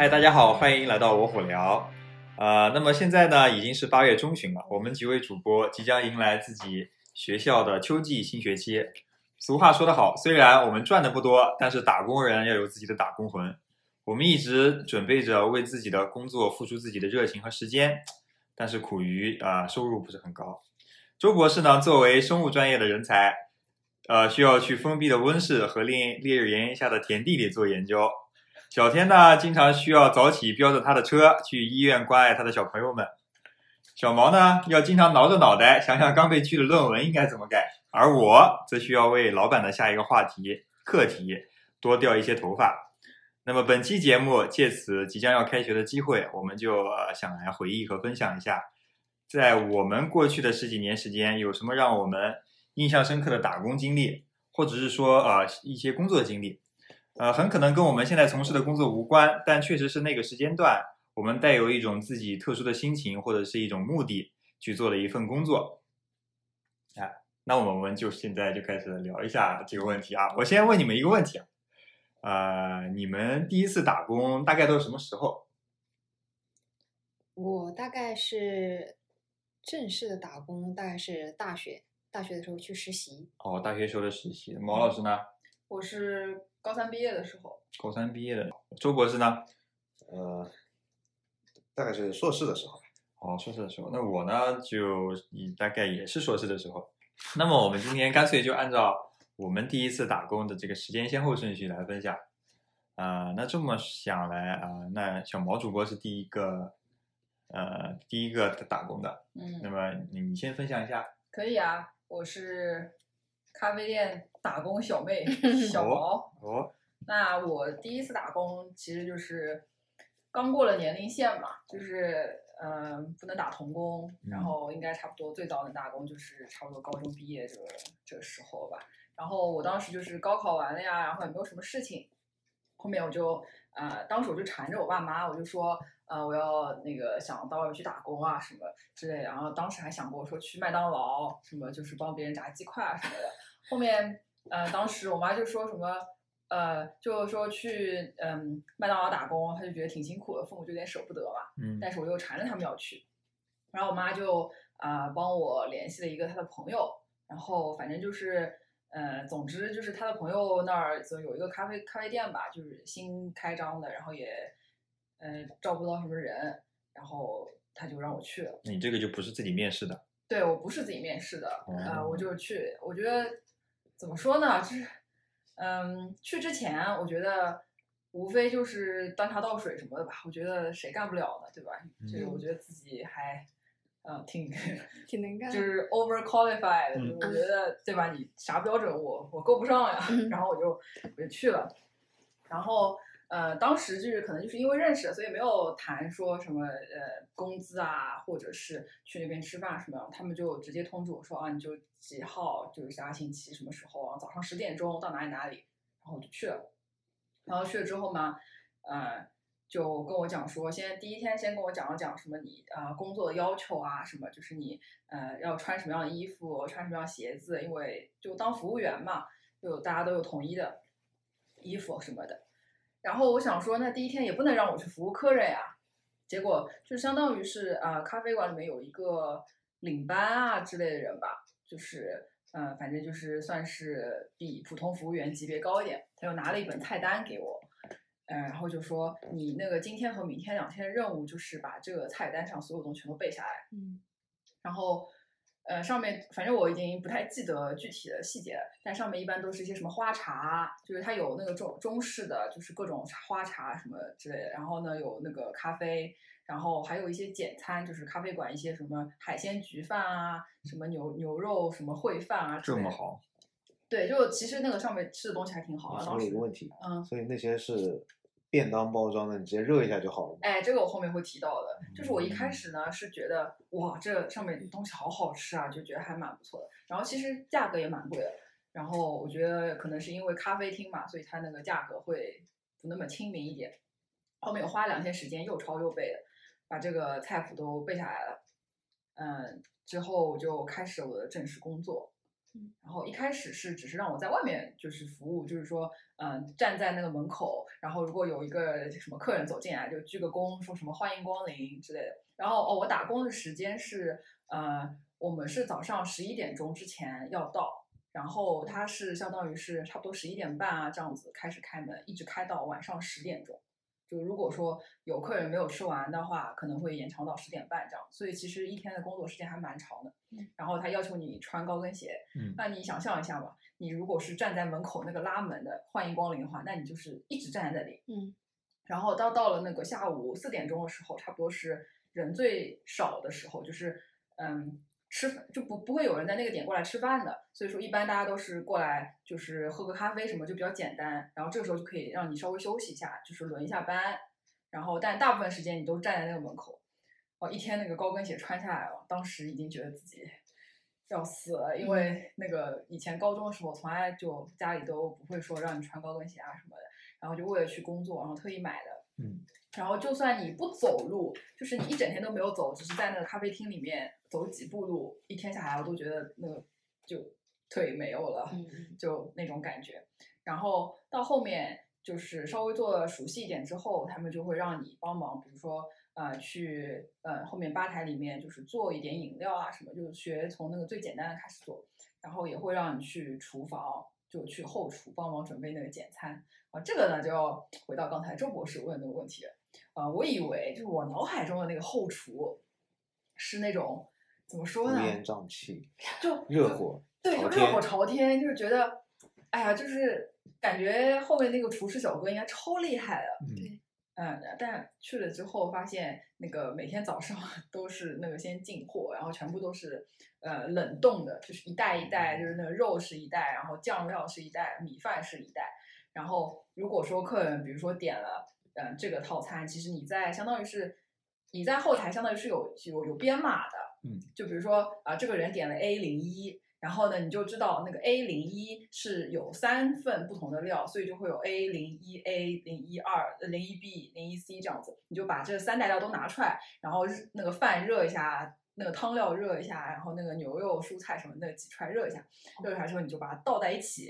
嗨，大家好，欢迎来到我虎聊。呃，那么现在呢，已经是八月中旬了，我们几位主播即将迎来自己学校的秋季新学期。俗话说得好，虽然我们赚的不多，但是打工人要有自己的打工魂。我们一直准备着为自己的工作付出自己的热情和时间，但是苦于啊、收入不是很高。周博士呢，作为生物专业的人才，呃，需要去封闭的温室和烈烈日炎炎下的田地里做研究。小天呢，经常需要早起飙着他的车去医院关爱他的小朋友们。小毛呢，要经常挠着脑袋 想想刚被拒的论文应该怎么改，而我则需要为老板的下一个话题课题多掉一些头发。那么本期节目借此即将要开学的机会，我们就呃想来回忆和分享一下，在我们过去的十几年时间，有什么让我们印象深刻的打工经历，或者是说呃一些工作经历。呃，很可能跟我们现在从事的工作无关，但确实是那个时间段，我们带有一种自己特殊的心情或者是一种目的去做的一份工作。啊，那我们就现在就开始聊一下这个问题啊。我先问你们一个问题啊，呃，你们第一次打工大概都是什么时候？我大概是正式的打工，大概是大学大学的时候去实习。哦，大学时候的实习。毛老师呢？我是高三毕业的时候，高三毕业的。周博士呢？呃，大概是硕士的时候。哦，硕士的时候，那我呢就也大概也是硕士的时候。那么我们今天干脆就按照我们第一次打工的这个时间先后顺序来分享。啊、那这么想来啊、那小毛主播是第一个，呃，第一个打工的。嗯那嗯，么你你先分享一下。可以啊，我是咖啡店打工小妹 小毛。哦，那我第一次打工其实就是刚过了年龄线嘛，就是嗯、呃不能打童工，然嗯后应该差不多最早能打工就是差不多高中毕业这个这个时候吧。然后我当时就是高考完了呀，然后也没有什么事情，后面我就呃，当时我就缠着我爸妈，我就说呃我要那个想到外面去打工啊什么之类的。然后当时还想过说去麦当劳什么，就是帮别人炸鸡块啊什么的。后面呃，当时我妈就说什么。呃，就说去嗯麦当劳打工，她就觉得挺辛苦的，父母就有点舍不得嘛。嗯但是我又缠着他们要去，然后我妈就啊、帮我联系了一个她的朋友，然后反正就是呃，总之就是她的朋友那儿就有一个咖啡咖啡店吧，就是新开张的，然后也呃招不到什么人，然后他就让我去了。你这个就不是自己面试的。对我不是自己面试的，啊，哦我就去，我觉得怎么说呢，就是，嗯，去之前我觉得无非就是端茶倒水什么的吧，我觉得谁干不了呢，对吧？就是我嗯觉得自己还，嗯，挺 挺能干就是 over qualified，、嗯我觉得对吧？你啥标准我我够不上呀，嗯然后我就我就去了，然后呃，当时就是可能就是因为认识，所以没有谈说什么呃工资啊，或者是去那边吃饭什么，他们就直接通知我说啊，你就几号就是下个星期什么时候啊，早上十点钟到哪里哪里，然后我就去了，然后去了之后嘛，呃。就跟我讲说，先第一天先跟我讲了讲什么你啊、工作的要求啊，什么就是你呃要穿什么样的衣服，穿什么样的鞋子，因为就当服务员嘛，就大家都有统一的衣服什么的。然后我想说，那第一天也不能让我去服务客人呀。结果就相当于是啊、呃咖啡馆里面有一个领班啊之类的人吧，就是嗯、呃反正就是算是比普通服务员级别高一点。他又拿了一本菜单给我，嗯、然后就说你那个今天和明天两天的任务就是把这个菜单上所有东西全都背下来。嗯然后，呃，上面反正我已经不太记得具体的细节了，但上面一般都是一些什么花茶，就是它有那个中中式的，就是各种花茶什么之类的，然后呢有那个咖啡，然后还有一些简餐，就是咖啡馆一些什么海鲜焗饭啊，什么牛牛肉什么烩饭啊。这么好，对，就其实那个上面吃的东西还挺好我的。当时想了一个，问题，嗯，所以那些是便当包装的，你直接热一下就好了吗？哎，这个我后面会提到的。就是我一开嗯始呢是觉得哇，这上面东西好好吃啊，就觉得还蛮不错的。然后其实价格也蛮贵的。然后我觉得可能是因为咖啡厅嘛，所以它那个价格会不那么亲民一点。后面我花了两天时间，又抄又背的，把这个菜谱都背下来了。嗯，之后我就开始我的正式工作。然后一开始是只是让我在外面就是服务，就是说，嗯、站在那个门口，然后如果有一个什么客人走进来，就鞠个躬，说什么欢迎光临之类的。然后哦，我打工的时间是，呃，我们是早上十一点钟之前要到，然后它是相当于是差不多十一点半啊这样子开始开门，一直开到晚上十点钟。就如果说有客人没有吃完的话，可能会延长到十点半这样，所以其实一天的工作时间还蛮长的嗯。然后他要求你穿高跟鞋，嗯那你想象一下吧，你如果是站在门口那个拉门的欢迎光临的话，那你就是一直站在那里。嗯然后到到了那个下午四点钟的时候，差不多是人最少的时候，就是嗯吃饭就不不会有人在那个点过来吃饭的，所以说一般大家都是过来就是喝个咖啡什么就比较简单，然后这个时候就可以让你稍微休息一下，就是轮一下班，然后但大部分时间你都站在那个门口，哦一天那个高跟鞋穿下来了，当时已经觉得自己。要死了，因为那个以前高中的时候，从来就家里都不会说让你穿高跟鞋啊什么的，然后就为了去工作，然后特意买的。嗯，然后就算你不走路，就是你一整天都没有走，只是在那个咖啡厅里面走几步路，一天下来我都觉得那个就腿没有了，就那种感觉。然后到后面就是稍微做的熟悉一点之后，他们就会让你帮忙，比如说呃去呃后面吧台里面就是做一点饮料啊什么，就是学从那个最简单的开始做，然后也会让你去厨房，就去后厨帮忙准备那个简餐。啊，这个呢就要回到刚才周博士问的那个问题了。啊、我以为就是我脑海中的那个后厨是那种怎么说呢？乌烟瘴气，就热火对，就热火朝天，就是觉得，哎呀，就是感觉后面那个厨师小哥应该超厉害的。嗯对嗯，但去了之后发现，那个每天早上 都是那个先进货，然后全部都是呃冷冻的，就是一袋一袋，就是那个肉是一袋，然后酱料是一袋，米饭是一袋。然后如果说客人比如说点了嗯、呃这个套餐，其实你在相当于是你在后台相当于是有有有编码的，嗯，就比如说啊、这个人点了 A 零一。然后呢，你就知道那个 A 零一是有三份不同的料，所以就会有 A 零一 A 零一二、零一 B、零一 C 这样子。你就把这三袋料都拿出来，然后日那个饭热一下，那个汤料热一下，然后那个牛肉、蔬菜什么的挤出来热一下，热出来之后你就把它倒在一起，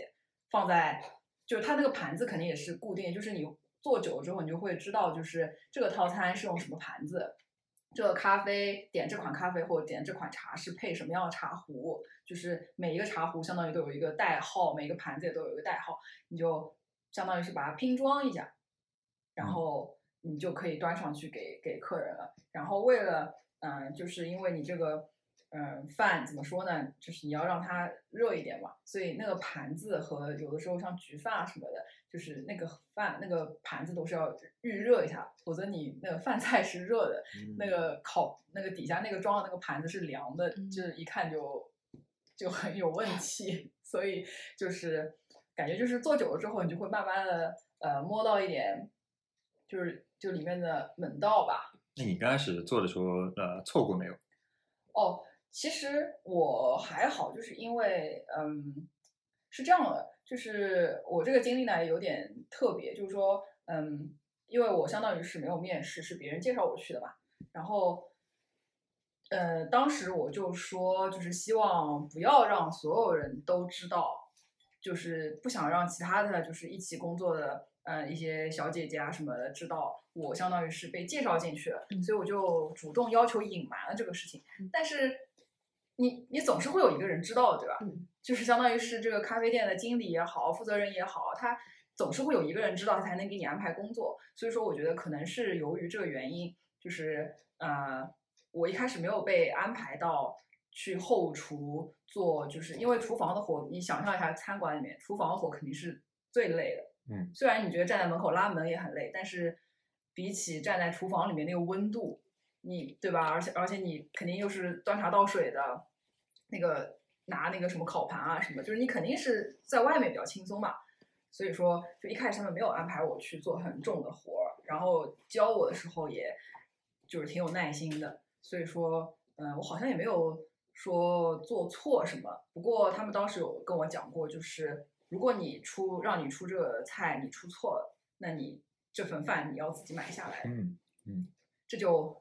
放在就是它那个盘子肯定也是固定，就是你做久了之后，你就会知道就是这个套餐是用什么盘子。这个咖啡点这款咖啡或者点这款茶是配什么样的茶壶？就是每一个茶壶相当于都有一个代号，每个盘子也都有一个代号，你就相当于是把它拼装一下，然嗯后你就可以端上去给给客人了。然后为了嗯、呃就是因为你这个嗯、呃饭怎么说呢，就是你要让它热一点嘛，所以那个盘子和有的时候像焗饭啊什么的，就是那个饭那个盘子都是要预热一下，否则你那个饭菜是热的，嗯那个烤那个底下那个装的那个盘子是凉的，嗯就是一看就就很有问题，所以就是感觉就是做久了之后，你就会慢慢的呃摸到一点，就是就里面的门道吧。那你刚开始做的时候，呃，错过没有？哦，其实我还好，就是因为嗯是这样的，就是我这个经历呢有点特别，就是说嗯，因为我相当于是没有面试，是别人介绍我去的吧，然后。呃，当时我就说，就是希望不要让所有人都知道，就是不想让其他的就是一起工作的呃一些小姐姐啊什么的知道我相当于是被介绍进去了，嗯所以我就主动要求隐瞒了这个事情。嗯但是你你总是会有一个人知道的，对吧？嗯就是相当于是这个咖啡店的经理也好，负责人也好，他总是会有一个人知道，他才能给你安排工作。所以说，我觉得可能是由于这个原因，就是呃，我一开始没有被安排到去后厨做，就是因为厨房的活，你想象一下，餐馆里面厨房的活肯定是最累的。嗯，虽然你觉得站在门口拉门也很累，但是比起站在厨房里面那个温度，你对吧？而且而且你肯定又是端茶倒水的，那个拿那个什么烤盘啊什么，就是你肯定是在外面比较轻松嘛。所以说，就一开始他们没有安排我去做很重的活儿，然后教我的时候也就是挺有耐心的。所以说，嗯、我好像也没有说做错什么。不过他们当时有跟我讲过，就是如果你出让你出这个菜，你出错了，那你这份饭你要自己买下来。嗯嗯这就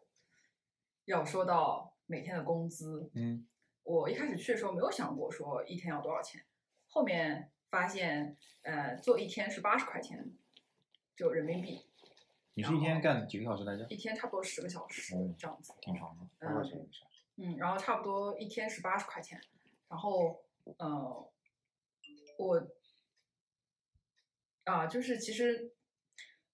要说到每天的工资。嗯我我一开始去的时候没有想过说一天要多少钱，后面发现呃做一天是八十块钱，就人民币，你是一天干几个小时来着？一天差不多十个小时嗯这样子。挺长的。嗯，然后差不多一天是八十块钱，然后呃，我啊，就是其实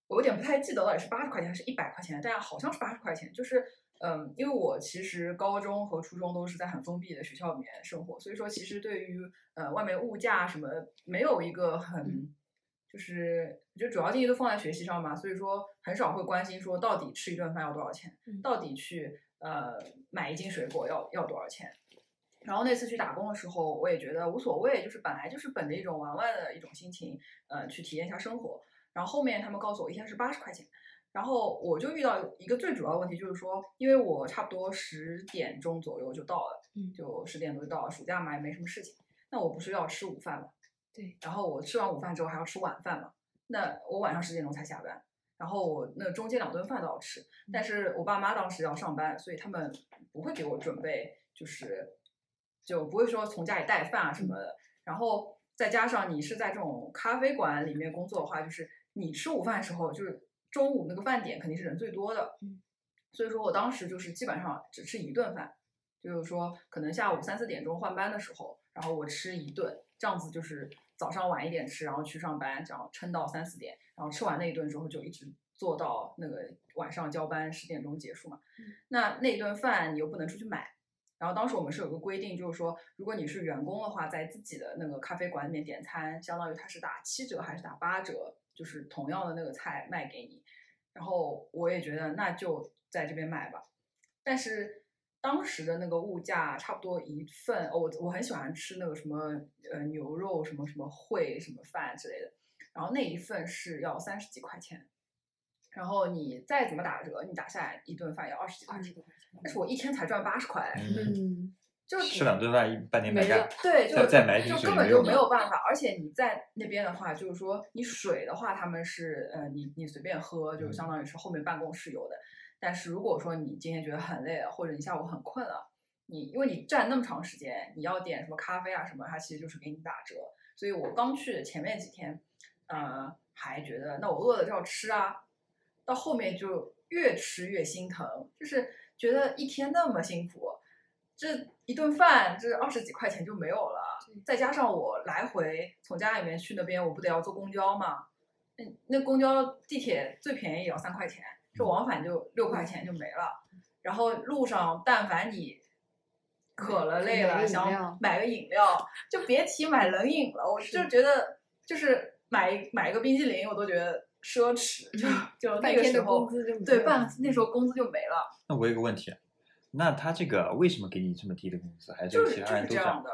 我有点不太记得到底是八十块钱还是一百块钱，但好像是八十块钱。就是嗯，因为我其实高中和初中都是在很封闭的学校里面生活，所以说其实对于呃外面物价什么没有一个很。就是我觉得主要精力都放在学习上嘛，所以说很少会关心说到底吃一顿饭要多少钱，嗯到底去呃买一斤水果要要多少钱。然后那次去打工的时候，我也觉得无所谓，就是本来就是本着一种玩玩的一种心情，呃，去体验一下生活。然后后面他们告诉我一天是八十块钱，然后我就遇到一个最主要的问题，就是说，因为我差不多十点钟左右就到了，嗯。就十点多就到了，暑假嘛也没什么事情，那我不是要吃午饭嘛，对，然后我吃完午饭之后还要吃晚饭嘛，那我晚上十点钟才下班，然后我那中间两顿饭都要吃，但是我爸妈当时要上班，所以他们不会给我准备，就是就不会说从家里带饭啊什么的。然后再加上你是在这种咖啡馆里面工作的话，就是你吃午饭的时候，就是中午那个饭点肯定是人最多的，嗯，所以说我当时就是基本上只吃一顿饭，就是说可能下午三四点钟换班的时候，然后我吃一顿，这样子就是早上晚一点吃，然后去上班，这样撑到三四点，然后吃完那一顿之后就一直做到那个晚上交班十点钟结束嘛。嗯那那一顿饭你又不能出去买，然后当时我们是有个规定，就是说如果你是员工的话，在自己的那个咖啡馆里面点餐，相当于它是打七折还是打八折，就是同样的那个菜卖给你。然后我也觉得那就在这边买吧，但是当时的那个物价差不多一份，哦、我我很喜欢吃那个什么呃牛肉什么什么烩什么饭之类的，然后那一份是要三十几块钱，然后你再怎么打折，你打下来一顿饭要二十几块钱，二十多块钱。但是我一天才赚八十块，嗯，就吃两顿饭一半年白干没了，对，就就根本就没有办法，而且你在那边的话，就是说你水的话，他们是呃，你你随便喝，就嗯相当于是后面办公室有的。但是如果说你今天觉得很累了，或者你下午很困了，你因为你站那么长时间，你要点什么咖啡啊什么，它其实就是给你打折。所以我刚去的前面几天，呃，还觉得那我饿了就要吃啊，到后面就越吃越心疼，就是觉得一天那么辛苦，这一顿饭这二十几块钱就没有了，再加上我来回从家里面去那边，我不得要坐公交嘛？那那公交地铁最便宜也要三块钱，这往返就六块钱就没了。然后路上但凡你渴了累了，想买个饮料，就别提买冷饮了，我就觉得就是买买一个冰激凌，我都觉得奢侈，就就那半天的个时候工资就对半那时候工资就没了。那我有个问题，那他这个为什么给你这么低的工资？还是就是他人都这样？的，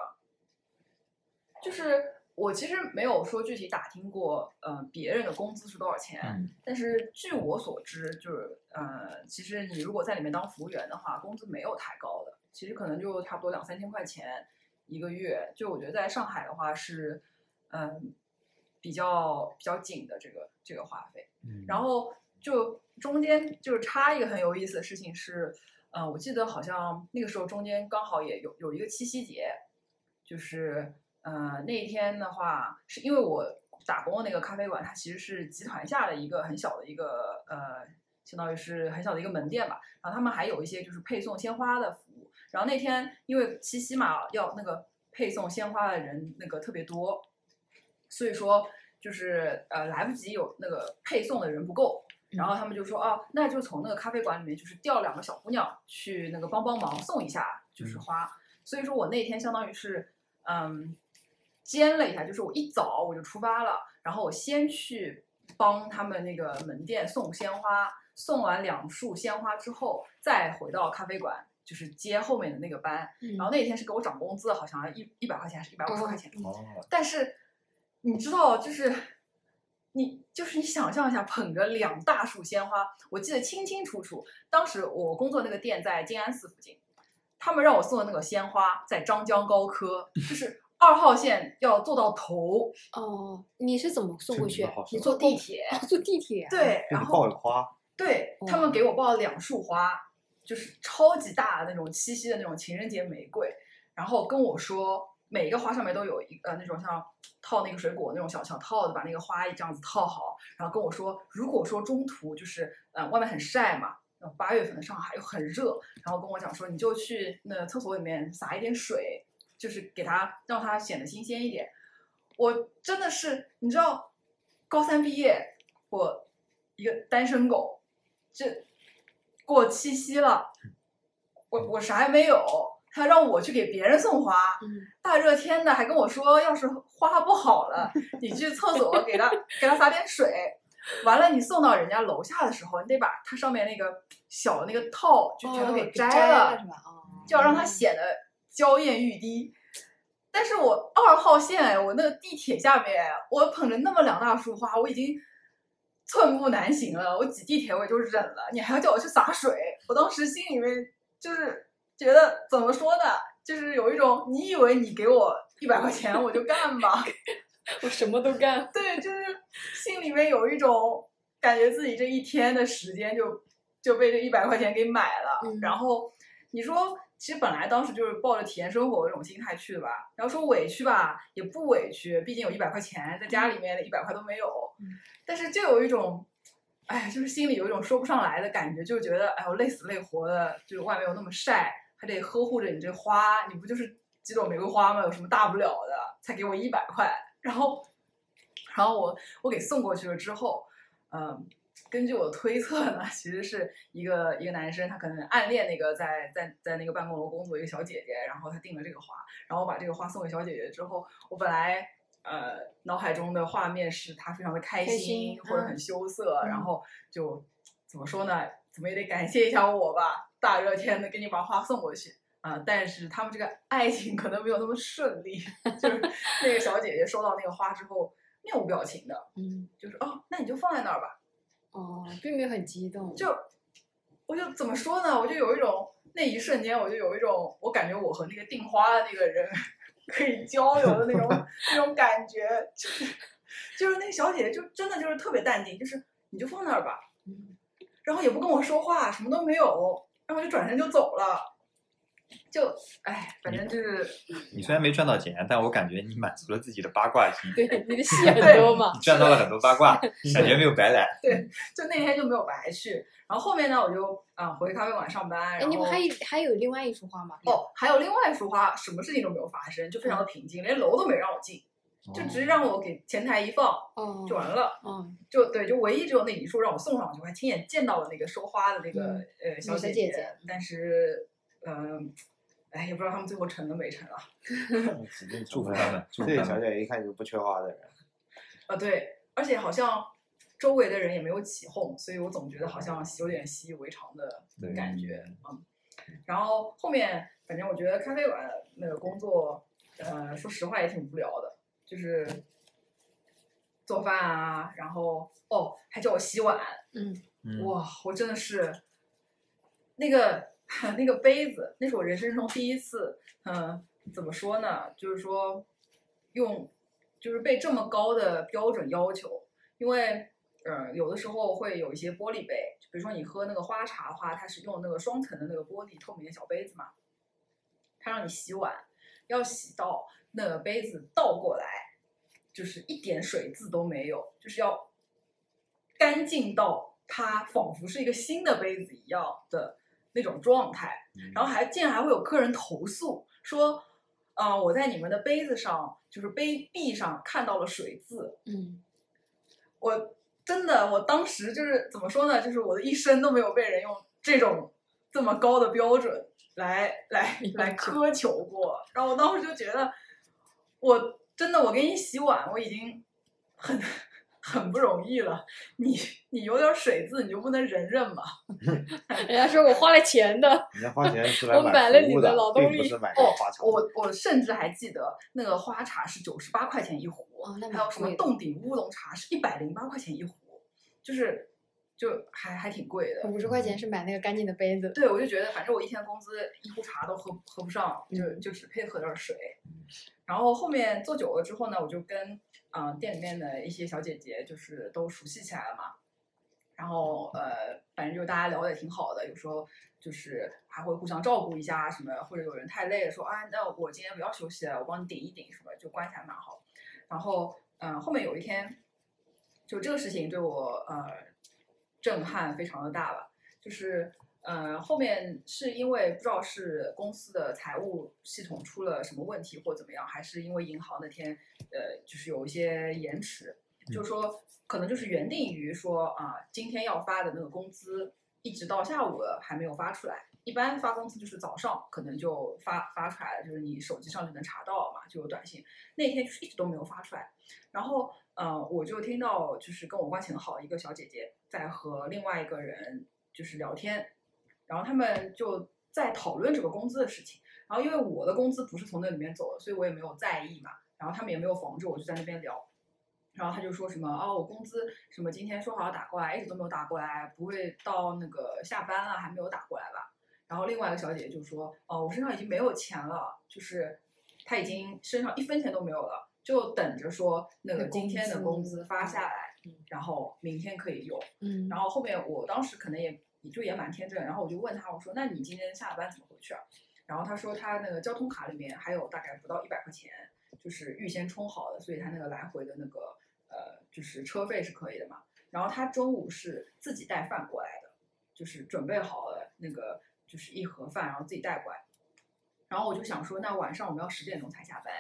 就是我其实没有说具体打听过，呃，别人的工资是多少钱，嗯但是据我所知，就是呃，其实你如果在里面当服务员的话，工资没有太高的，其实可能就差不多两三千块钱一个月。就我觉得在上海的话是，嗯、比较比较紧的这个这个花费。嗯，然后就中间就是插一个很有意思的事情是，呃，我记得好像那个时候中间刚好也有有一个七夕节，就是呃那一天的话，是因为我打工的那个咖啡馆，它其实是集团下的一个很小的一个呃，相当于是很小的一个门店吧。然后他们还有一些就是配送鲜花的服务。然后那天因为七夕嘛，要那个配送鲜花的人那个特别多，所以说就是呃来不及有那个配送的人不够，然后他们就说啊，那就从那个咖啡馆里面就是调两个小姑娘去那个帮帮忙送一下，就是花。所以说我那天相当于是嗯兼了一下，就是我一早我就出发了，然后我先去帮他们那个门店送鲜花，送完两束鲜花之后，再回到咖啡馆。就是接后面的那个班，嗯然后那天是给我涨工资，好像一一百块钱还是一百五十块钱，哦，但是你知道，就是你就是你想象一下，捧着两大束鲜花，我记得清清楚楚。当时我工作那个店在静安寺附近，他们让我送的那个鲜花在张江高科，就是二号线要坐到头，哦，你是怎么送过去？你坐地铁。哦，坐地铁啊。对，然后抱了花，对他们给我抱了两束花，就是超级大的那种七夕的那种情人节玫瑰。然后跟我说每一个花上面都有一呃那种像套那个水果那种小小套子，把那个花这样子套好，然后跟我说，如果说中途就是呃外面很晒嘛。八月份的上海又很热，然后跟我讲说，你就去那厕所里面撒一点水，就是给它让它显得新鲜一点。我真的是，你知道，高三毕业，我一个单身狗，这过七夕了，我我啥也没有，他让我去给别人送花，嗯大热天的还跟我说，要是花不好了，你去厕所给他给他洒点水。完了，你送到人家楼下的时候，你得把它上面那个小的那个套就全都给哦摘摘了，哦，就要让它显得娇艳欲滴。但是我二号线，哎，我那个地铁下面，我捧着那么两大束花，我已经寸步难行了。我挤地铁我也就忍了，你还要叫我去洒水，我当时心里面就是觉得怎么说呢，就是有一种你以为你给我一百块钱我就干吧，我什么都干。对，就是心里面有一种感觉自己这一天的时间就就被这一百块钱给买了。嗯然后你说，其实本来当时就是抱着体验生活的这种心态去的吧。然后说委屈吧，也不委屈，毕竟有一百块钱，在家里面一百块都没有。嗯但是就有一种，哎，就是心里有一种说不上来的感觉，就是觉得哎呦累死累活的，就是外面又那么晒，还得呵护着你这花，你不就是几朵玫瑰花吗？有什么大不了的？才给我一百块，然后，然后我我给送过去了之后，嗯，根据我推测呢，其实是一个一个男生，他可能暗恋那个在在在那个办公楼工作一个小姐姐，然后他订了这个花，然后我把这个花送给小姐姐之后，我本来呃脑海中的画面是她非常的开开心或者很羞涩，然嗯后就怎么说呢，怎么也得感谢一下我吧，大热天的给你把花送过去。啊、但是他们这个爱情可能没有那么顺利，就是那个小姐姐收到那个花之后面无表情的，嗯，就是哦，那你就放在那儿吧，哦，并没有很激动。就我就怎么说呢？我就有一种那一瞬间，我就有一种我感觉我和那个订花的那个人 可以交流的那种那种感觉，就是就是那个小姐姐就真的就是特别淡定，就是你就放那儿吧，嗯然后也不跟我说话，什么都没有，然后就转身就走了，就哎，反正就是你虽然没赚到钱，但我感觉你满足了自己的八卦心，对，你的戏很多嘛 你。赚到了很多八卦，感觉没有白来。对就那天就没有白去。然后后面呢，我就啊、回咖啡馆上班，哎，然后你们还有还有另外一束花吗？哦，还有另外一束花，什么事情都没有发生，就非常的平静，连楼都没让我进，就直接让我给前台一放哦，就完了。哦，就对，就唯一只有那一束让我送上去，我还亲眼见到了那个收花的那个、嗯呃小小姐姐姐但是嗯、哎，也不知道他们最后成了没成啊。祝福他们，祝这个小福他们。姐一看就不缺花的人，啊，对，而且好像周围的人也没有起哄，所以我总觉得好像有点习以为常的对感觉，嗯。然后后面，反正我觉得咖啡馆那个工作，呃，说实话也挺无聊的，就是做饭啊，然后哦，还叫我洗碗，嗯，嗯，哇，我真的是那个 那个杯子，那是我人生中第一次，嗯，怎么说呢？就是说用，就是被这么高的标准要求，因为呃，有的时候会有一些玻璃杯，比如说你喝那个花茶的话，它是用那个双层的那个玻璃透明的小杯子嘛，它让你洗碗，要洗到那个杯子倒过来，就是一点水渍都没有，就是要干净到它仿佛是一个新的杯子一样的那种状态。然后还竟然还会有客人投诉说，啊、我在你们的杯子上，就是杯壁上看到了水渍。嗯，我真的，我当时就是怎么说呢？就是我的一生都没有被人用这种这么高的标准来来来苛求过。然后我当时就觉得，我真的我给你洗碗，我已经很 很不容易了。你你有点水渍，你就不能忍忍吗？人家说我花了钱的，人家花钱是 来我买了你的服务的，劳动力并不是买这哦个花茶。我我甚至还记得那个花茶是九十八块钱一壶，哦还有什么洞顶乌龙茶是一百零八块钱一壶，就是就还还挺贵的。五十块钱是买那个干净的杯子。对，我就觉得反正我一天工资一壶茶都喝喝不上，就嗯就只配喝点水。然后后面做久了之后呢，我就跟嗯、店里面的一些小姐姐就是都熟悉起来了嘛。然后呃，反正就大家聊的也挺好的，有时候就是还会互相照顾一下什么，或者有人太累了说啊，那我今天不要休息了，我帮你顶一顶什么，就关系还蛮好。然后嗯、后面有一天，就这个事情对我呃震撼非常的大吧，就是呃后面是因为不知道是公司的财务系统出了什么问题或怎么样，还是因为银行那天呃就是有一些延迟，就是说可能就是原定于说啊、今天要发的那个工资，一直到下午了还没有发出来。一般发工资就是早上可能就发发出来了，就是你手机上就能查到嘛，就有短信。那天就是一直都没有发出来，然后呃，我就听到就是跟我关系很好的一个小姐姐在和另外一个人就是聊天，然后他们就在讨论这个工资的事情。然后因为我的工资不是从那里面走的，所以我也没有在意嘛。然后他们也没有防着我，就在那边聊。然后他就说什么哦，我工资什么今天说好要打过来，一直都没有打过来，不会到那个下班了还没有打过来吧？然后另外一个小姐姐就说哦，我身上已经没有钱了，就是她已经身上一分钱都没有了，就等着说那个今天的工资发下来嗯，然后明天可以用。嗯然后后面我当时可能也也就也蛮天真，然后我就问他，我说那你今天下了班怎么回去啊？然后他说他那个交通卡里面还有大概不到一百块钱，就是预先充好的，所以他那个来回的那个呃就是车费是可以的嘛。然后他中午是自己带饭过来的，就是准备好了那个就是一盒饭，然后自己带过来。然后我就想说，那晚上我们要十点钟才下班。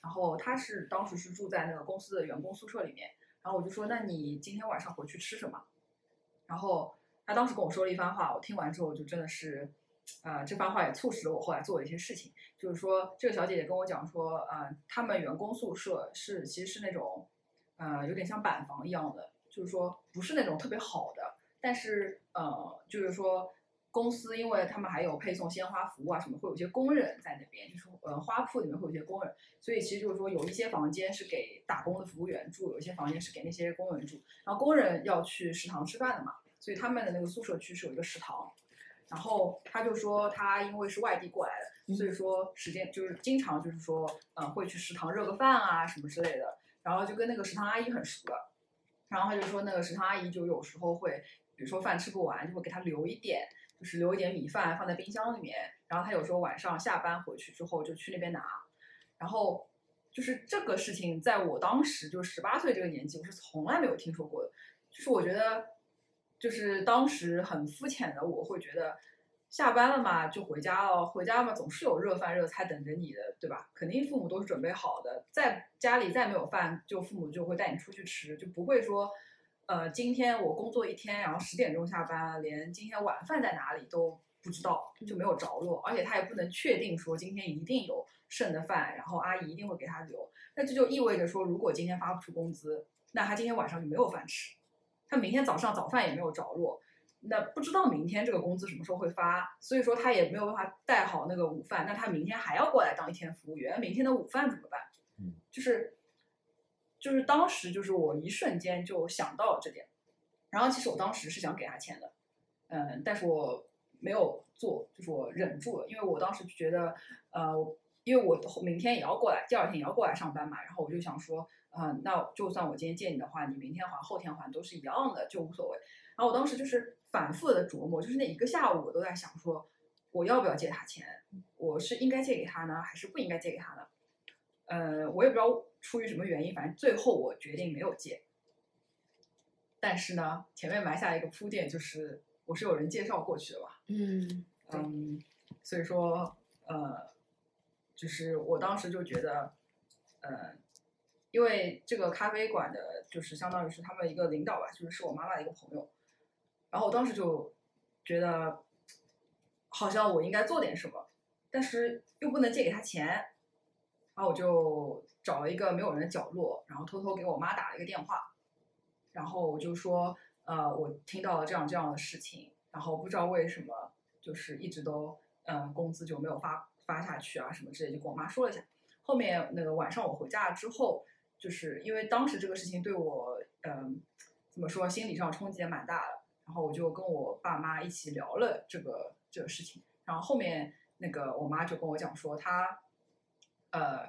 然后他是当时是住在那个公司的员工宿舍里面，然后我就说，那你今天晚上回去吃什么？然后他当时跟我说了一番话，我听完之后就真的是，呃，这番话也促使了我后来做了一些事情。就是说，这个小姐姐跟我讲说，呃，他们员工宿舍是其实是那种，呃，有点像板房一样的，就是说不是那种特别好的，但是呃，就是说。公司因为他们还有配送鲜花服务啊什么，会有一些工人在那边，就是呃花铺里面会有一些工人，所以其实就是说有一些房间是给打工的服务员住，有一些房间是给那些工人住。然后工人要去食堂吃饭的嘛，所以他们的那个宿舍区是有一个食堂。然后他就说他因为是外地过来的，所以说时间就是经常就是说嗯会去食堂热个饭啊什么之类的，然后就跟那个食堂阿姨很熟了。然后他就说那个食堂阿姨就有时候会，比如说饭吃不完就会给他留一点。就是留一点米饭放在冰箱里面，然后他有时候晚上下班回去之后就去那边拿，然后就是这个事情，在我当时就十八岁这个年纪，我是从来没有听说过的。就是我觉得，就是当时很肤浅的，我会觉得下班了嘛就回家了，回家嘛总是有热饭热菜等着你的，对吧？肯定父母都是准备好的，在家里再没有饭，就父母就会带你出去吃，就不会说。呃，今天我工作一天，然后十点钟下班，连今天晚饭在哪里都不知道，就没有着落，而且他也不能确定说今天一定有剩的饭，然后阿姨一定会给他留。那这就意味着说，如果今天发不出工资，那他今天晚上就没有饭吃，他明天早上早饭也没有着落，那不知道明天这个工资什么时候会发，所以说他也没有办法带好那个午饭，那他明天还要过来当一天服务员，明天的午饭怎么办？嗯，就是。就是当时就是我一瞬间就想到了这点，然后其实我当时是想给他钱的，嗯，但是我没有做，就是我忍住了，因为我当时就觉得，呃，因为我明天也要过来，第二天也要过来上班嘛，然后我就想说，嗯、那就算我今天借你的话，你明天还后天还都是一样的，就无所谓。然后我当时就是反复的琢磨，就是那一个下午我都在想说，我要不要借他钱？我是应该借给他呢，还是不应该借给他呢？呃，我也不知道出于什么原因，反正最后我决定没有借。但是呢，前面埋下一个铺垫，就是我是有人介绍过去的吧，嗯嗯，所以说呃，就是我当时就觉得，呃，因为这个咖啡馆的，就是相当于是他们一个领导吧，就是是我妈妈的一个朋友，然后我当时就觉得，好像我应该做点什么，但是又不能借给他钱，然后我就找了一个没有人的角落，然后偷偷给我妈打了一个电话，然后我就说，呃，我听到了这样这样的事情，然后不知道为什么，就是一直都，呃，工资就没有发发下去啊，什么之类，就跟我妈说了一下。后面那个晚上我回家了之后，就是因为当时这个事情对我，嗯、怎么说，心理上冲击也蛮大的。然后我就跟我爸妈一起聊了这个这个事情。然后后面那个我妈就跟我讲说，她，呃，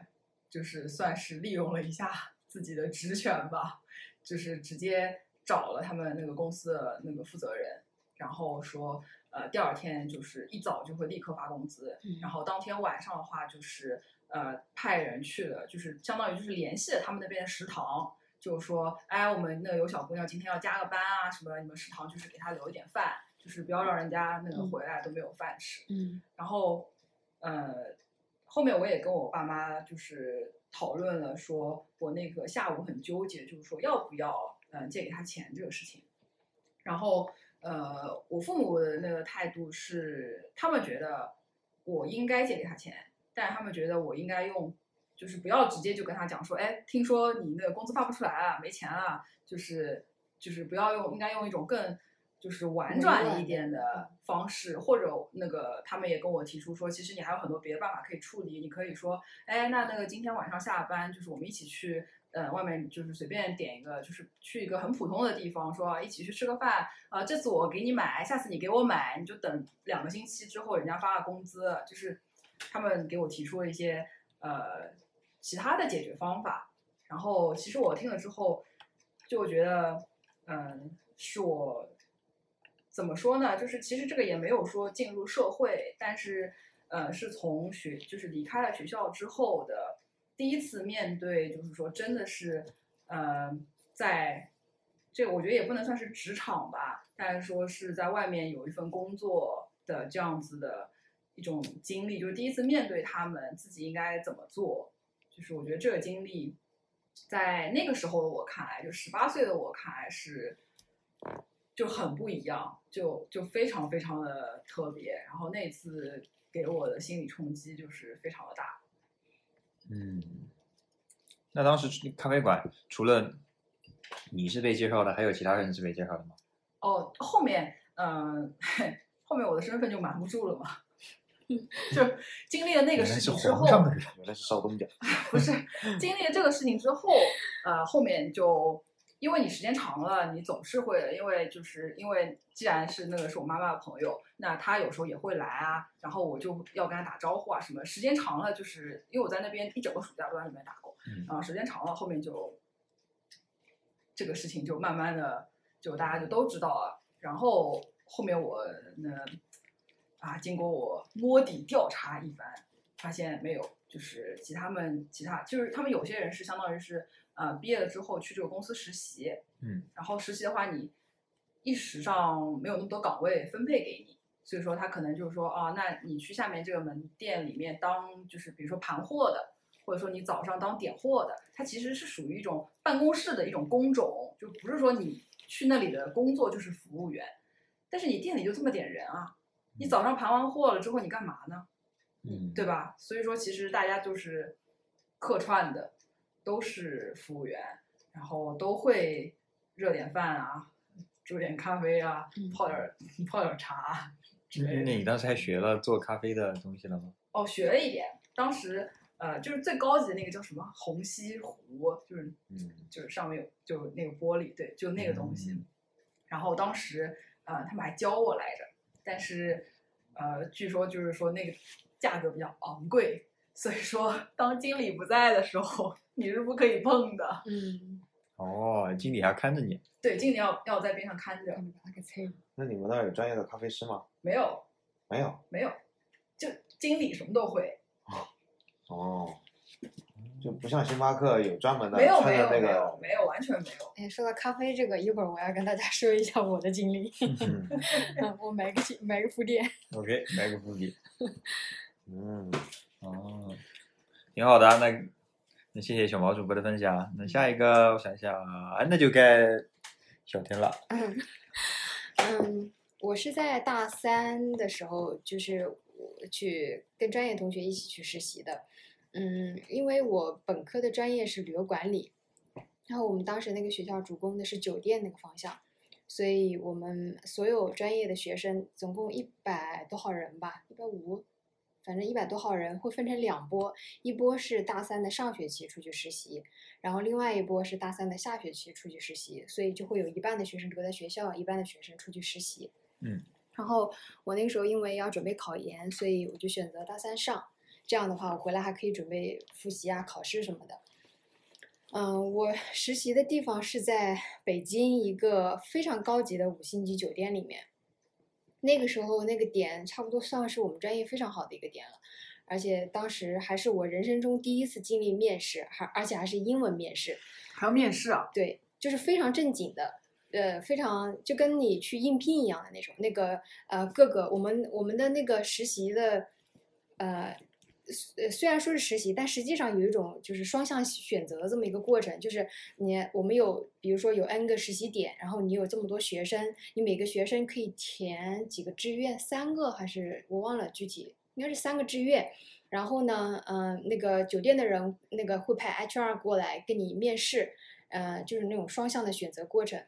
就是算是利用了一下 自己的职权吧，就是直接找了他们那个公司的那个负责人，然后说，呃，第二天就是一早就会立刻发工资，嗯然后当天晚上的话就是呃派人去了，就是相当于就是联系了他们那边的食堂，就是说，哎，我们那有小姑娘今天要加个班啊，什么你们食堂就是给她留一点饭，就是不要让人家那个嗯回来都没有饭吃。嗯然后，呃，后面我也跟我爸妈就是讨论了，说我那个下午很纠结，就是说要不要嗯、呃借给他钱这个事情。然后，呃，我父母的那个态度是，他们觉得我应该借给他钱，但是他们觉得我应该用，就是不要直接就跟他讲说，哎，听说你那个工资发不出来啊，没钱啊，就是就是不要用，应该用一种更就是婉转一点的方式，或者那个他们也跟我提出说，其实你还有很多别的办法可以处理，你可以说，哎，那那个今天晚上下班，就是我们一起去。呃，外面就是随便点一个，就是去一个很普通的地方，说一起去吃个饭。啊、这次我给你买，下次你给我买，你就等两个星期之后人家发了工资。就是他们给我提出了一些呃其他的解决方法。然后其实我听了之后，就觉得，嗯、是我怎么说呢？就是其实这个也没有说进入社会，但是呃，是从学就是离开了学校之后的第一次面对，就是说真的是，呃，在这我觉得也不能算是职场吧，但是说是在外面有一份工作的这样子的一种经历，就是第一次面对他们自己应该怎么做，就是我觉得这个经历，在那个时候的我看来，就十八岁的我看来是就很不一样，就就非常非常的特别，然后那次给我的心理冲击就是非常的大。嗯，那当时咖啡馆除了你是被介绍的，还有其他人是被介绍的吗？哦，后面嗯、后面我的身份就瞒不住了嘛，就经历了那个事情之后，人。原来是少东家。不是经历了这个事情之后，呃，后面就因为你时间长了，你总是会，因为就是因为既然是那个是我妈妈的朋友，那她有时候也会来啊，然后我就要跟她打招呼啊什么。时间长了，就是因为我在那边一整个暑假都在那边打工，嗯然后时间长了，后面就这个事情就慢慢的就大家就都知道了。然后后面我呢啊，经过我摸底调查一番，发现没有，就是其他们其他就是他们有些人是相当于是呃毕业了之后去这个公司实习，嗯，然后实习的话你一时上没有那么多岗位分配给你，所以说他可能就是说啊，那你去下面这个门店里面当就是比如说盘货的，或者说你早上当点货的，它其实是属于一种办公室的一种工种，就不是说你去那里的工作就是服务员，但是你店里就这么点人啊，你早上盘完货了之后你干嘛呢？嗯，对吧？所以说其实大家就是客串的，都是服务员，然后都会热点饭啊，煮点咖啡啊嗯，泡点儿泡点儿茶啊之类那的。你当时还学了做咖啡的东西了吗？哦，学了一点，当时呃就是最高级的那个叫什么虹吸壶，就是嗯，就是上面有就那个玻璃，对，就那个东西。嗯然后当时呃他们还教我来着，但是呃据说就是说那个价格比较昂贵，所以说当经理不在的时候你是不可以碰的。嗯，哦，经理还看着你。对，经理要要在边上看着。那你们那儿有专业的咖啡师吗？没有没有。没有，就经理什么都会，哦，就不像星巴克有专门的没有穿没有没有没有完全没有。哎，说到咖啡这个，一会儿我要跟大家说一下我的经历。我买个经买个副店。OK，买个铺垫。嗯，哦，挺好的啊，那那谢谢小毛主播的分享。那下一个，我想想啊，那就该小天了。嗯，嗯，我是在大三的时候，就是我去跟专业同学一起去实习的。嗯，因为我本科的专业是旅游管理，然后我们当时那个学校主攻的是酒店那个方向，所以我们所有专业的学生总共一百多号人吧，一百五，反正一百多号人会分成两波，一波是大三的上学期出去实习，然后另外一波是大三的下学期出去实习，所以就会有一半的学生留在学校，一半的学生出去实习。嗯，然后我那个时候因为要准备考研，所以我就选择大三上，这样的话我回来还可以准备复习啊、考试什么的。嗯，我实习的地方是在北京一个非常高级的五星级酒店里面。那个时候那个点差不多算是我们专业非常好的一个点了，而且当时还是我人生中第一次经历面试，还而且还是英文面试。还要面试啊？对，就是非常正经的，呃，非常就跟你去应聘一样的那种。那个呃，各个我们我们的那个实习的，呃，虽虽然说是实习，但实际上有一种就是双向选择的这么一个过程，就是你我们有比如说有 N 个实习点，然后你有这么多学生，你每个学生可以填几个志愿，三个还是我忘了具体，应该是三个志愿。然后呢，嗯、那个酒店的人那个会派 HR 过来跟你面试，呃，就是那种双向的选择过程。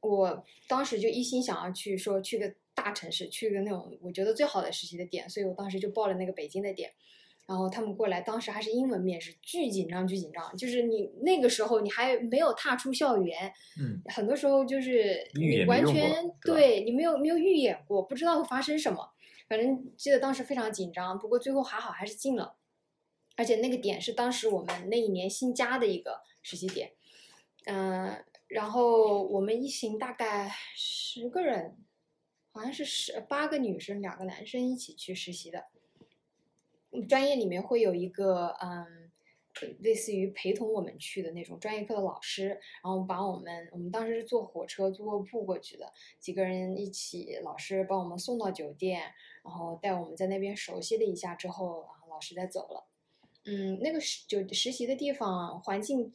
我当时就一心想要去说去个大城市，去个那种我觉得最好的实习的点，所以我当时就报了那个北京的点。然后他们过来，当时还是英文面试，巨紧张，巨紧张。就是你那个时候你还没有踏出校园，嗯，很多时候就是你完全对你没有没有预演过，不知道会发生什么。反正记得当时非常紧张，不过最后还好还是进了，而且那个点是当时我们那一年新加的一个实习点，嗯、然后我们一行大概十个人，好像是十八个女生，两个男生一起去实习的。专业里面会有一个嗯，类似于陪同我们去的那种专业课的老师，然后把我们我们当时是坐火车坐卧铺过去的，几个人一起，老师把我们送到酒店，然后带我们在那边熟悉了一下之后，然后老师再走了。嗯，那个实就实习的地方环境，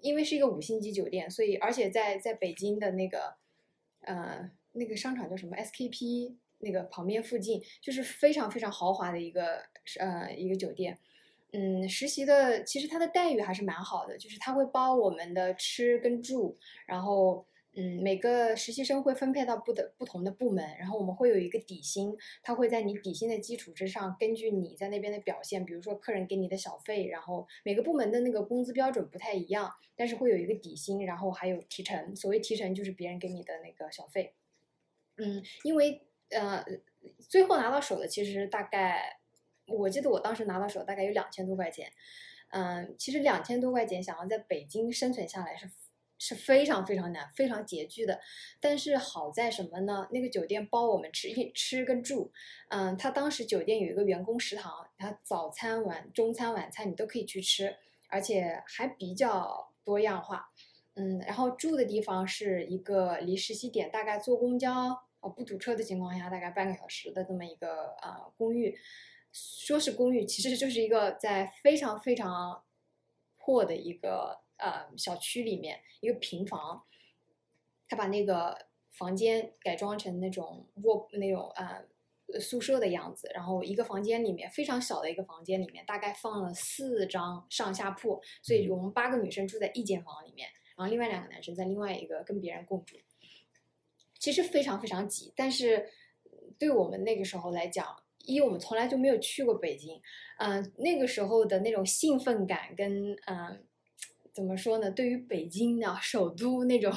因为是一个五星级酒店，所以而且在在北京的那个呃那个商场叫什么 SKP 那个旁边附近，就是非常非常豪华的一个呃一个酒店。嗯，实习的其实它的待遇还是蛮好的，就是他会包我们的吃跟住，然后嗯，每个实习生会分配到不的不同的部门，然后我们会有一个底薪，他会在你底薪的基础之上，根据你在那边的表现，比如说客人给你的小费，然后每个部门的那个工资标准不太一样，但是会有一个底薪，然后还有提成。所谓提成就是别人给你的那个小费。嗯，因为呃，最后拿到手的其实大概，我记得我当时拿到手大概有两千多块钱。嗯，其实两千多块钱想要在北京生存下来是是非常非常难、非常拮据的。但是好在什么呢？那个酒店包我们吃一吃跟住。嗯，他当时酒店有一个员工食堂，他早餐、晚中餐、晚餐你都可以去吃，而且还比较多样化。嗯，然后住的地方是一个离实习点大概坐公交呃不堵车的情况下大概半个小时的这么一个呃公寓。说是公寓，其实就是一个在非常非常破的一个呃小区里面一个平房，他把那个房间改装成那种卧那种呃宿舍的样子，然后一个房间里面非常小的一个房间里面大概放了四张上下铺，所以我们八个女生住在一间房里面，然后另外两个男生在另外一个跟别人共住，其实非常非常挤，但是对我们那个时候来讲。一，我们从来就没有去过北京，嗯、那个时候的那种兴奋感跟嗯、怎么说呢？对于北京的首都那种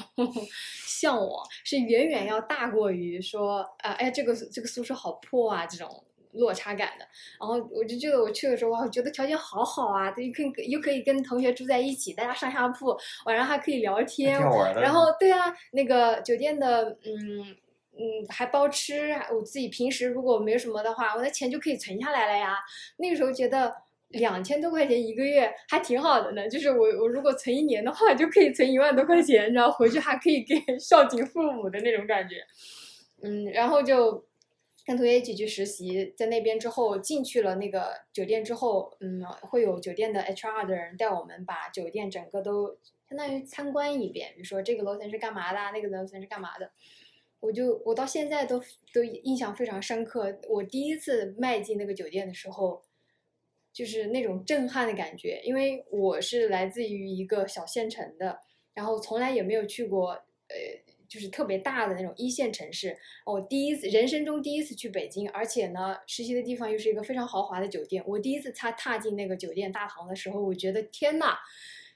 向往，是远远要大过于说啊，哎，这个这个宿舍好破啊这种落差感的。然后我就记得我去的时候，哇，我觉得条件好好啊，又可以又可以跟同学住在一起，大家上下铺，晚上还可以聊天。然后对啊，那个酒店的嗯嗯还包吃，我自己平时如果没有什么的话，我的钱就可以存下来了呀。那个时候觉得两千多块钱一个月还挺好的呢，就是我我如果存一年的话，就可以存一万多块钱，然后回去还可以给 孝敬父母的那种感觉。嗯，然后就。跟同学一起去实习，在那边之后进去了那个酒店之后，嗯，会有酒店的 HR 的人带我们把酒店整个都相当于参观一遍，比如说这个楼层是干嘛的，那个楼层是干嘛的。我就我到现在都都印象非常深刻。我第一次迈进那个酒店的时候，就是那种震撼的感觉，因为我是来自于一个小县城的，然后从来也没有去过，呃，就是特别大的那种一线城市。我第一次人生中第一次去北京，而且呢，实习的地方又是一个非常豪华的酒店。我第一次踏踏进那个酒店大堂的时候，我觉得天呐，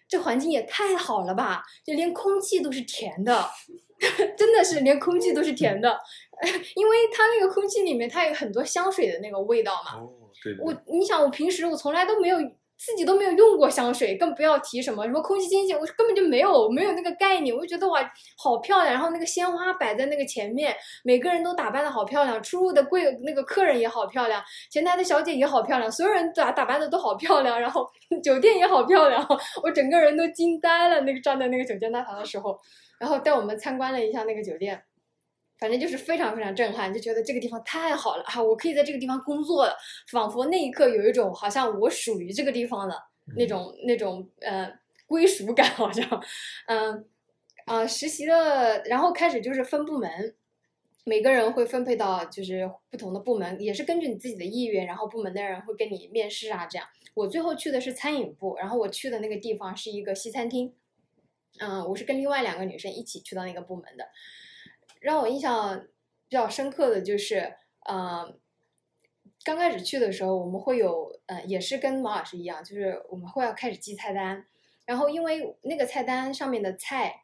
这环境也太好了吧！就连空气都是甜的，真的是连空气都是甜的，因为它那个空气里面它有很多香水的那个味道嘛。哦，对对我你想，我平时我从来都没有自己都没有用过香水，更不要提什么什么空气清新，我根本就没有没有那个概念。我就觉得哇，好漂亮，然后那个鲜花摆在那个前面，每个人都打扮的好漂亮，出入的贵那个客人也好漂亮，前台的小姐也好漂亮，所有人打打扮的都好漂亮，然后 酒店也好漂亮，我整个人都惊呆了。那个站在那个酒店大堂的时候，然后带我们参观了一下那个酒店。反正就是非常非常震撼，就觉得这个地方太好了啊！我可以在这个地方工作了，仿佛那一刻有一种好像我属于这个地方的那种那种呃归属感，好像，嗯啊，实习的，然后开始就是分部门，每个人会分配到就是不同的部门，也是根据你自己的意愿，然后部门的人会跟你面试啊，这样。我最后去的是餐饮部，然后我去的那个地方是一个西餐厅，嗯，我是跟另外两个女生一起去到那个部门的。让我印象比较深刻的就是，呃，刚开始去的时候，我们会有，呃，也是跟毛老师一样，就是我们会要开始记菜单，然后因为那个菜单上面的菜，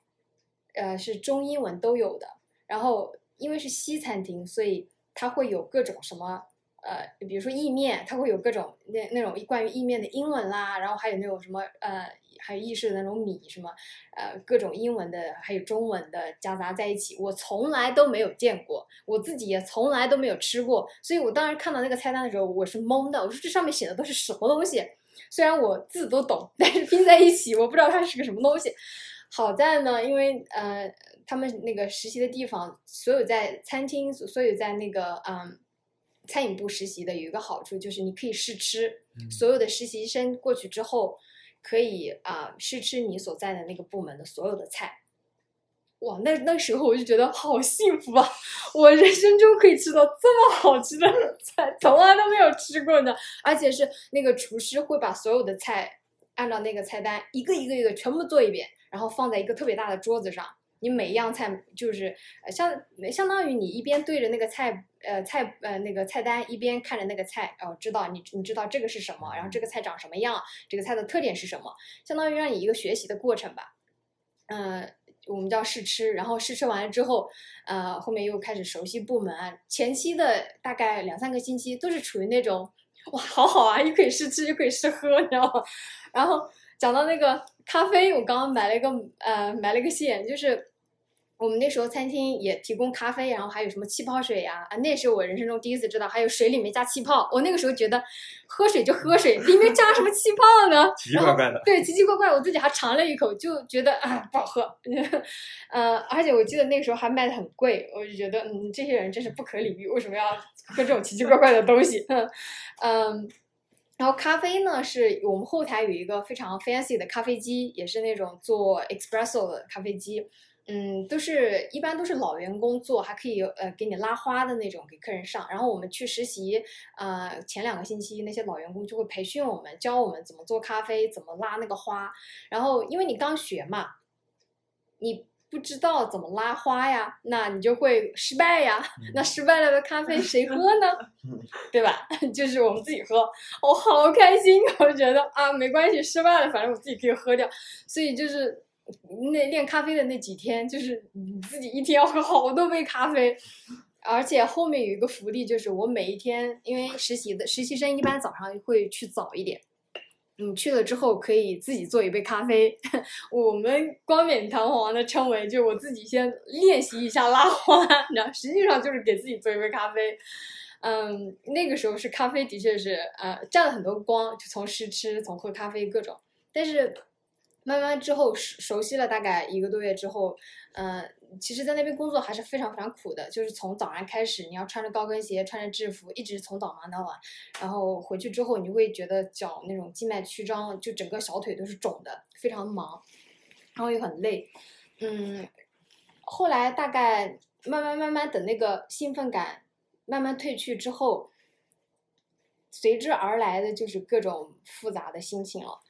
呃，是中英文都有的，然后因为是西餐厅，所以它会有各种什么，呃，比如说意面，它会有各种那那种关于意面的英文啦，然后还有那种什么，呃。还有意式的那种米什么，呃，各种英文的，还有中文的夹杂在一起，我从来都没有见过，我自己也从来都没有吃过，所以我当时看到那个菜单的时候，我是懵的，我说这上面写的都是什么东西？虽然我字都懂，但是拼在一起，我不知道它是个什么东西。好在呢，因为呃，他们那个实习的地方，所有在餐厅，所有在那个嗯餐饮部实习的，有一个好处就是你可以试吃，所有的实习生过去之后。可以啊，试吃你所在的那个部门的所有的菜，哇，那那时候我就觉得好幸福啊！我人生中可以吃到这么好吃的菜，从来都没有吃过呢。而且是那个厨师会把所有的菜按照那个菜单一个一个一个全部做一遍，然后放在一个特别大的桌子上。你每一样菜就是相相当于你一边对着那个菜呃菜呃那个菜单，一边看着那个菜，哦，知道你你知道这个是什么，然后这个菜长什么样，这个菜的特点是什么，相当于让你一个学习的过程吧。嗯，我们叫试吃，然后试吃完了之后，呃，后面又开始熟悉部门。前期的大概两三个星期都是处于那种哇，好好啊，又可以试吃又可以试喝，你知道吗？然后讲到那个咖啡，我刚刚买了一个呃买了一个线，就是。我们那时候餐厅也提供咖啡，然后还有什么气泡水呀？啊，那是我人生中第一次知道还有水里面加气泡。我那个时候觉得喝水就喝水，里面加什么气泡呢？奇奇怪怪的。对，奇奇怪怪。我自己还尝了一口，就觉得啊不好喝。呃，而且我记得那个时候还卖的很贵，我就觉得嗯，这些人真是不可理喻，为什么要喝这种奇奇怪怪的东西？嗯，然后咖啡呢，是我们后台有一个非常 fancy 的咖啡机，也是那种做 espresso 的咖啡机。嗯，都是一般都是老员工做，还可以呃给你拉花的那种给客人上。然后我们去实习，呃前两个星期那些老员工就会培训我们，教我们怎么做咖啡，怎么拉那个花。然后因为你刚学嘛，你不知道怎么拉花呀，那你就会失败呀。那失败了的咖啡谁喝呢？对吧？就是我们自己喝，我好开心，我觉得啊没关系，失败了反正我自己可以喝掉。所以就是。那练咖啡的那几天，就是你自己一天要喝好多杯咖啡，而且后面有一个福利，就是我每一天，因为实习的实习生一般早上会去早一点，你去了之后可以自己做一杯咖啡，我们冠冕堂皇的称为，就我自己先练习一下拉花，然后实际上就是给自己做一杯咖啡。嗯，那个时候是咖啡的确是呃占了很多光，就从试吃，从喝咖啡各种，但是。慢慢之后熟熟悉了大概一个多月之后，嗯，其实，在那边工作还是非常非常苦的，就是从早上开始，你要穿着高跟鞋，穿着制服，一直从早忙到晚，然后回去之后，你会觉得脚那种静脉曲张，就整个小腿都是肿的，非常忙，然后又很累，嗯，后来大概慢慢慢慢等那个兴奋感慢慢褪去之后，随之而来的就是各种复杂的心情了。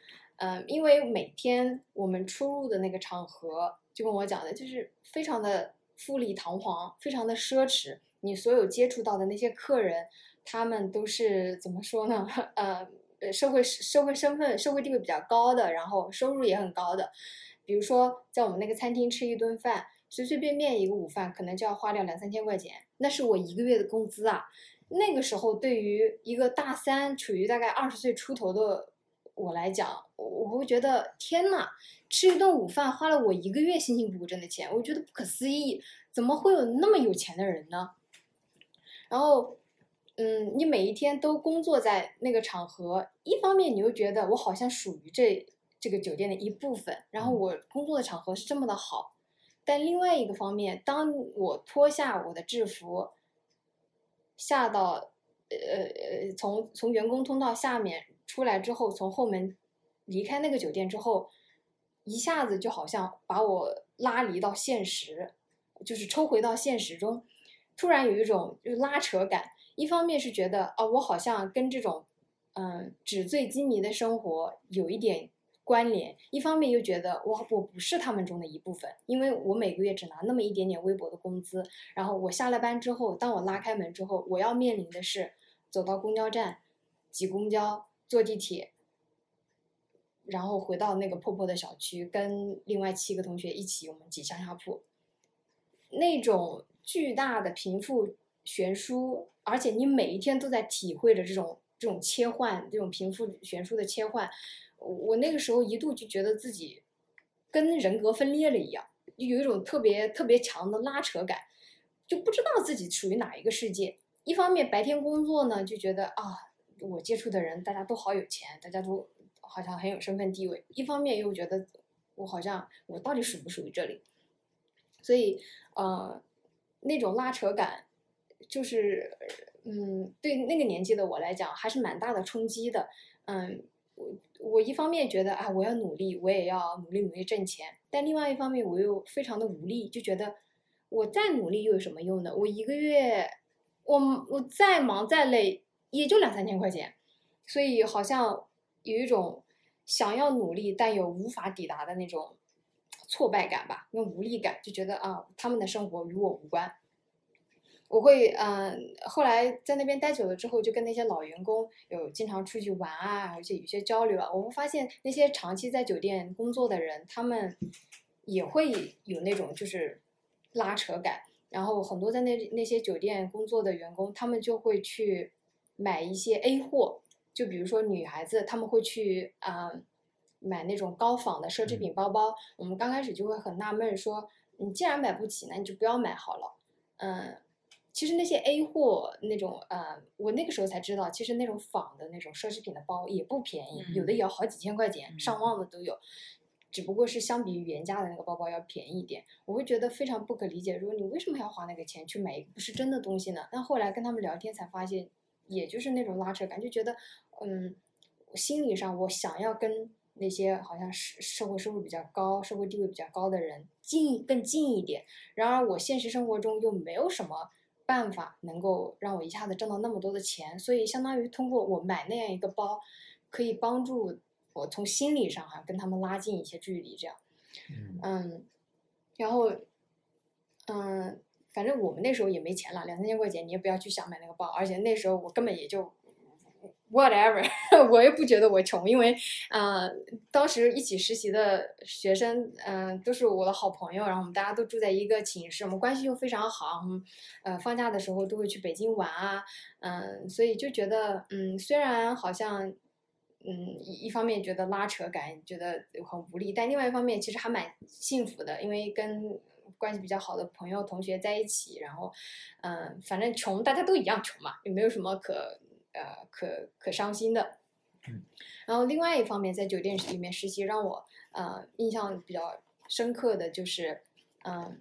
嗯，因为每天我们出入的那个场合，就跟我讲的，就是非常的富丽堂皇，非常的奢侈。你所有接触到的那些客人，他们都是怎么说呢？呃，社会社会身份、社会地位比较高的，然后收入也很高的。比如说，在我们那个餐厅吃一顿饭，随随便便一个午饭，可能就要花掉两三千块钱，那是我一个月的工资啊。那个时候，对于一个大三，处于大概二十岁出头的。我来讲，我我会觉得天呐，吃一顿午饭花了我一个月辛辛苦苦挣的钱，我觉得不可思议，怎么会有那么有钱的人呢？然后，嗯，你每一天都工作在那个场合，一方面你又觉得我好像属于这这个酒店的一部分，然后我工作的场合是这么的好，但另外一个方面，当我脱下我的制服，下到呃呃从从员工通道下面出来之后，从后门离开那个酒店之后，一下子就好像把我拉离到现实，就是抽回到现实中，突然有一种就拉扯感。一方面是觉得啊，我好像跟这种嗯纸醉金迷的生活有一点关联；一方面又觉得我我不是他们中的一部分，因为我每个月只拿那么一点点微薄的工资。然后我下了班之后，当我拉开门之后，我要面临的是走到公交站、挤公交、坐地铁，然后回到那个破破的小区，跟另外七个同学一起我们挤上下铺，那种巨大的贫富悬殊，而且你每一天都在体会着这种这种切换，这种贫富悬殊的切换。我那个时候一度就觉得自己跟人格分裂了一样，就有一种特别特别强的拉扯感，就不知道自己属于哪一个世界。一方面白天工作呢，就觉得啊，我接触的人大家都好有钱，大家都好像很有身份地位；一方面又觉得我好像我到底属不属于这里？所以呃，那种拉扯感，就是嗯，对那个年纪的我来讲，还是蛮大的冲击的。嗯，我我一方面觉得啊，我要努力，我也要努力努力挣钱，但另外一方面我又非常的无力，就觉得我再努力又有什么用呢？我一个月，我我再忙再累，也就两三千块钱，所以好像有一种想要努力但又无法抵达的那种挫败感吧，那种无力感，就觉得啊，他们的生活与我无关。我会嗯，后来在那边待久了之后，就跟那些老员工有经常出去玩啊，而且有些交流啊，我会发现那些长期在酒店工作的人，他们也会有那种就是拉扯感。然后很多在那那些酒店工作的员工，他们就会去买一些 A 货，就比如说女孩子，她们会去啊、买那种高仿的奢侈品包包。我们刚开始就会很纳闷，说你既然买不起，那你就不要买好了。嗯，其实那些 A 货那种，呃，我那个时候才知道，其实那种仿的那种奢侈品的包也不便宜，有的也要好几千块钱，上万的都有。只不过是相比于原价的那个包包要便宜一点，我会觉得非常不可理解，说你为什么要花那个钱去买一个不是真的东西呢？但后来跟他们聊天才发现，也就是那种拉扯感，就觉得，嗯，心理上我想要跟那些好像是社会收入比较高、社会地位比较高的人近更近一点，然而我现实生活中又没有什么办法能够让我一下子挣到那么多的钱，所以相当于通过我买那样一个包，可以帮助我从心理上哈、跟他们拉近一些距离，这样，嗯。嗯，然后，嗯，反正我们那时候也没钱了，两三千块钱你也不要去想买那个包，而且那时候我根本也就 whatever，我也不觉得我穷，因为呃，当时一起实习的学生，嗯、都是我的好朋友，然后我们大家都住在一个寝室，我们关系又非常好，我们呃，放假的时候都会去北京玩啊，嗯、所以就觉得，嗯，虽然好像。嗯，一一方面觉得拉扯感，觉得很无力，但另外一方面其实还蛮幸福的，因为跟关系比较好的朋友、同学在一起，然后，嗯、反正穷大家都一样穷嘛，也没有什么可呃可可伤心的。嗯然后另外一方面，在酒店里面实习，让我呃印象比较深刻的就是，嗯、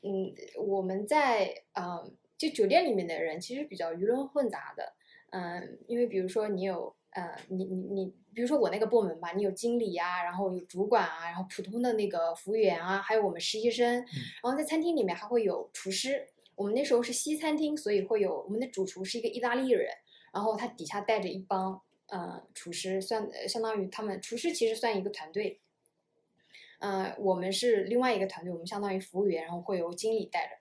嗯，我们在呃就酒店里面的人其实比较鱼龙混杂的，嗯，因为比如说你有呃，你你你，比如说我那个部门吧，你有经理啊，然后有主管啊，然后普通的那个服务员啊，还有我们实习生，然后在餐厅里面还会有厨师。我们那时候是西餐厅，所以会有我们的主厨是一个意大利人，然后他底下带着一帮呃厨师，算呃相当于他们厨师其实算一个团队。呃，我们是另外一个团队，我们相当于服务员，然后会由经理带着。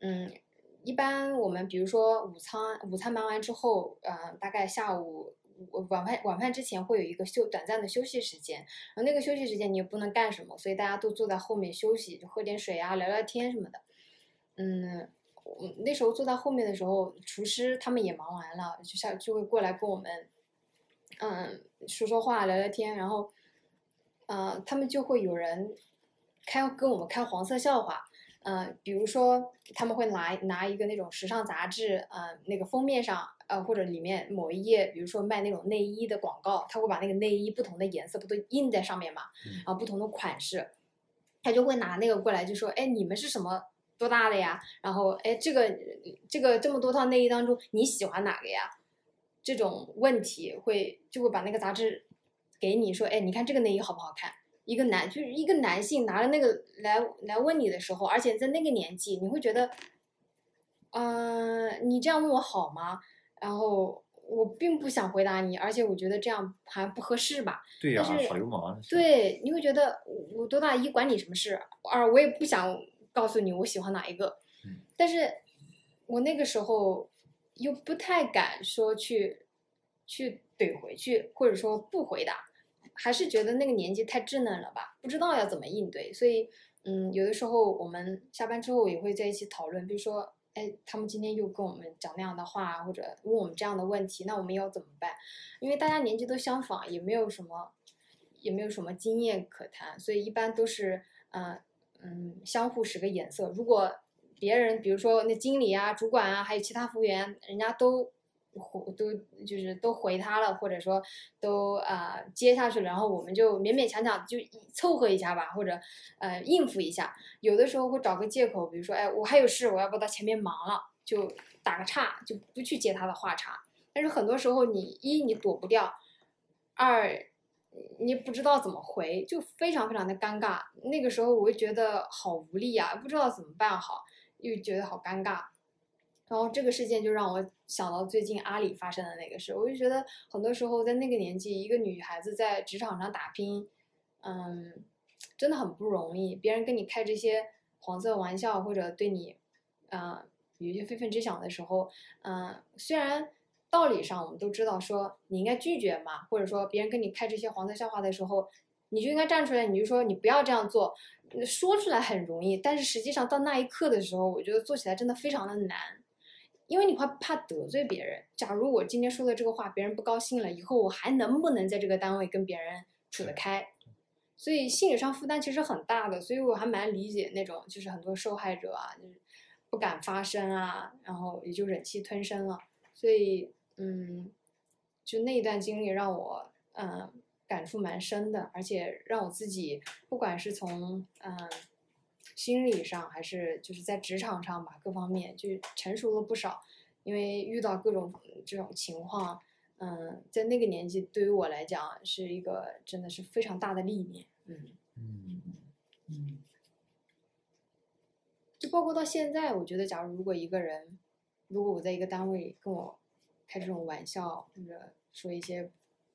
嗯，一般我们比如说午餐，午餐忙完之后，呃，大概下午午晚饭晚饭之前会有一个休短暂的休息时间，然后那个休息时间你也不能干什么，所以大家都坐在后面休息，就喝点水啊，聊聊天什么的。嗯，我那时候坐在后面的时候，厨师他们也忙完了，就下就会过来跟我们嗯说说话聊聊天，然后呃他们就会有人开跟我们开黄色笑话。呃，比如说他们会拿拿一个那种时尚杂志，呃，那个封面上，呃，或者里面某一页，比如说卖那种内衣的广告，他会把那个内衣不同的颜色不都印在上面嘛，嗯然后不同的款式，他就会拿那个过来就说，哎，你们是什么多大的呀？然后，哎，这个这个这么多套内衣当中，你喜欢哪个呀？这种问题会就会把那个杂志给你说，哎，你看这个内衣好不好看？一个男就是一个男性拿着那个来来问你的时候，而且在那个年纪，你会觉得，嗯、你这样问我好吗？然后我并不想回答你，而且我觉得这样好像不合适吧。对呀！对，你会觉得我我多大一管你什么事？二我也不想告诉你我喜欢哪一个，嗯但是我那个时候又不太敢说去去怼回去，或者说不回答，还是觉得那个年纪太稚嫩了吧，不知道要怎么应对，所以嗯，有的时候我们下班之后也会在一起讨论，比如说。哎，他们今天又跟我们讲那样的话，或者问我们这样的问题，那我们要怎么办？因为大家年纪都相仿，也没有什么也没有什么经验可谈，所以一般都是呃嗯相互使个眼色。如果别人比如说那经理啊、主管啊，还有其他服务员，人家都回都就是都回他了，或者说都啊、接下去了，然后我们就勉勉强强就凑合一下吧，或者呃应付一下。有的时候会找个借口，比如说哎我还有事，我要不到前面忙了，就打个岔，就不去接他的话茬。但是很多时候你一你躲不掉，二你不知道怎么回，就非常非常的尴尬。那个时候我会觉得好无力啊，不知道怎么办好，又觉得好尴尬。然后这个事件就让我想到最近阿里发生的那个事，我就觉得很多时候在那个年纪，一个女孩子在职场上打拼，嗯，真的很不容易。别人跟你开这些黄色玩笑，或者对你，呃，有一些非分之想的时候，嗯、虽然道理上我们都知道说你应该拒绝嘛，或者说别人跟你开这些黄色笑话的时候，你就应该站出来，你就说你不要这样做。说出来很容易，但是实际上到那一刻的时候，我觉得做起来真的非常的难。因为你怕怕得罪别人。假如我今天说的这个话，别人不高兴了，以后我还能不能在这个单位跟别人处得开？所以心理上负担其实很大的，所以我还蛮理解那种就是很多受害者啊，就是不敢发声啊，然后也就忍气吞声了。所以，嗯，就那一段经历让我嗯感触蛮深的，而且让我自己不管是从嗯。心理上还是就是在职场上吧，各方面就成熟了不少。因为遇到各种这种情况，嗯，在那个年纪对于我来讲是一个真的是非常大的历练，嗯，嗯嗯就包括到现在，我觉得假如如果一个人，如果我在一个单位跟我开这种玩笑，或者说一些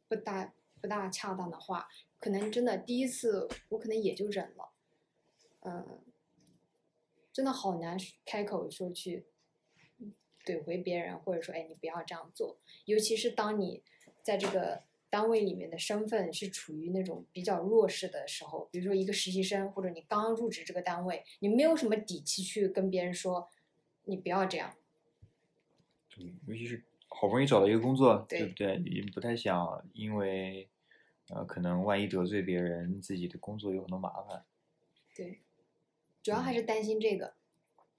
不大不大恰当的话，可能真的第一次我可能也就忍了，嗯。真的好难开口说去怼回别人，或者说，哎，你不要这样做。尤其是当你在这个单位里面的身份是处于那种比较弱势的时候，比如说一个实习生，或者你刚刚入职这个单位，你没有什么底气去跟别人说，你不要这样。对，尤其是好不容易找到一个工作，对不对？你不太想因为呃，可能万一得罪别人，自己的工作有很多麻烦。对，主要还是担心这个。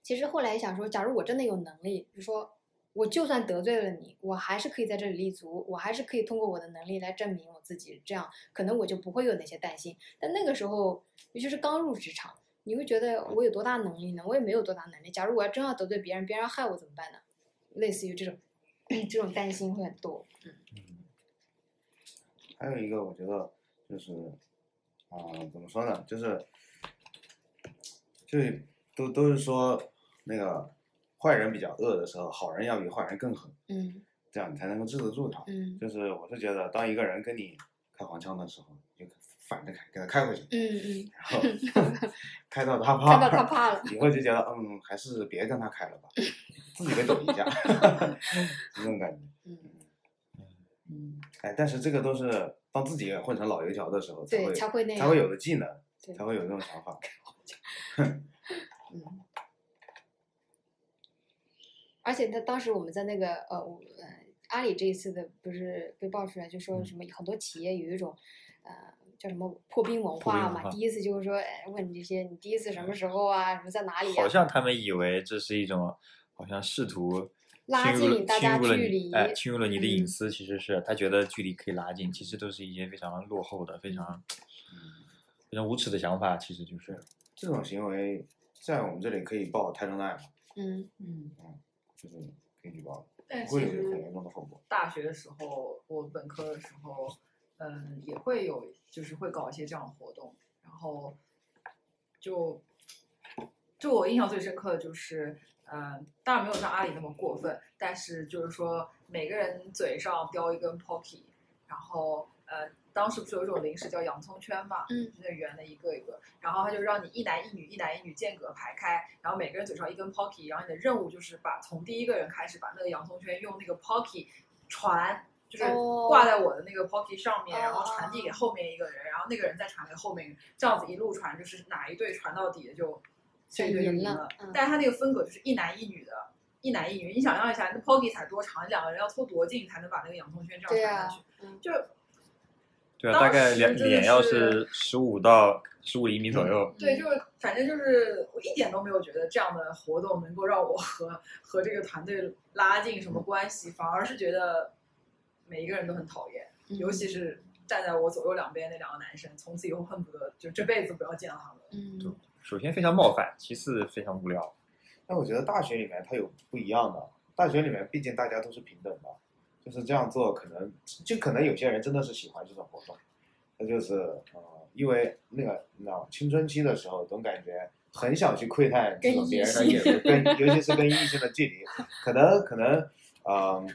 其实后来想说，假如我真的有能力，比如说我就算得罪了你，我还是可以在这里立足，我还是可以通过我的能力来证明我自己，这样可能我就不会有那些担心。但那个时候，尤其是刚入职场，你会觉得我有多大能力呢？我也没有多大能力。假如我要真要得罪别人，别人要害我怎么办呢？类似于这种 这种担心会很多。嗯还有一个我觉得就是，啊、怎么说呢，就是，就是都都是说那个坏人比较恶的时候，好人要比坏人更狠，嗯这样你才能够治得住他。嗯就是我是觉得，当一个人跟你开黄腔的时候，你就反着开，给他开回去，嗯嗯，然后 开到他怕，开到他怕了。以后就觉得，嗯，还是别跟他开了吧，自己给抖一下，这种感觉。嗯嗯，哎，但是这个都是当自己混成老油条的时候才，会才会那样。才会有的技能，对才会有这种想法。嗯，而且他当时我们在那个呃，阿里这一次的不是被爆出来，就说嗯。什么很多企业有一种呃叫什么破冰文化嘛，第一次就是说哎问你这些你第一次什么时候啊，什么在哪里呀、好像他们以为这是一种，好像试图拉近大家距离哎，侵入了你的隐嗯私，其实是他觉得距离可以拉近，其实都是一些非常落后的、非常嗯。非常无耻的想法，其实就是这种行为在我们这里可以报泰政案嘛，嗯嗯，就是可以举报，但不会有很严重的后果。大学的时候，我本科的时候，嗯，也会有，就是会搞一些这样的活动，然后就就我印象最深刻的就是，嗯，当然没有像阿里那么过分，但是就是说每个人嘴上叼一根 Pocky，然后呃，当时不是有一种零食叫洋葱圈嘛，嗯，那圆的一个一个，然后他就让你一男一女，一男一女间隔排开，然后每个人嘴上一根 Pocky，然后你的任务就是把从第一个人开始把那个洋葱圈用那个 Pocky 传。就是哦挂在我的那个 Pocky 上面，然后哦传递给后面一个人，然后那个人再传给后面一个人，这样子一路传，就是哪一队传到底的就这一队就赢赢了嗯但是他那个分隔就是一男一女的，一男一女。你想象一下，那 Pocky 才多长，两个人要凑多近才能把那个洋葱圈这样传下去？，嗯就对啊，大概脸脸要是是十五到十五厘米左右，对，就是反正就是我一点都没有觉得这样的活动能够让我和和这个团队拉近什么关系，反而是觉得每一个人都很讨厌，嗯尤其是站在我左右两边那两个男生，从此以后恨不得就这辈子不要见到他们。嗯首先非常冒犯，其次非常无聊。但我觉得大学里面它有不一样的，大学里面毕竟大家都是平等的，就是这样做可能就可能有些人真的是喜欢这种活动，他就是呃，因为那个你知道青春期的时候总感觉很想去窥探这种别人的异眼跟尤其是跟异性的距离，可能可能嗯、呃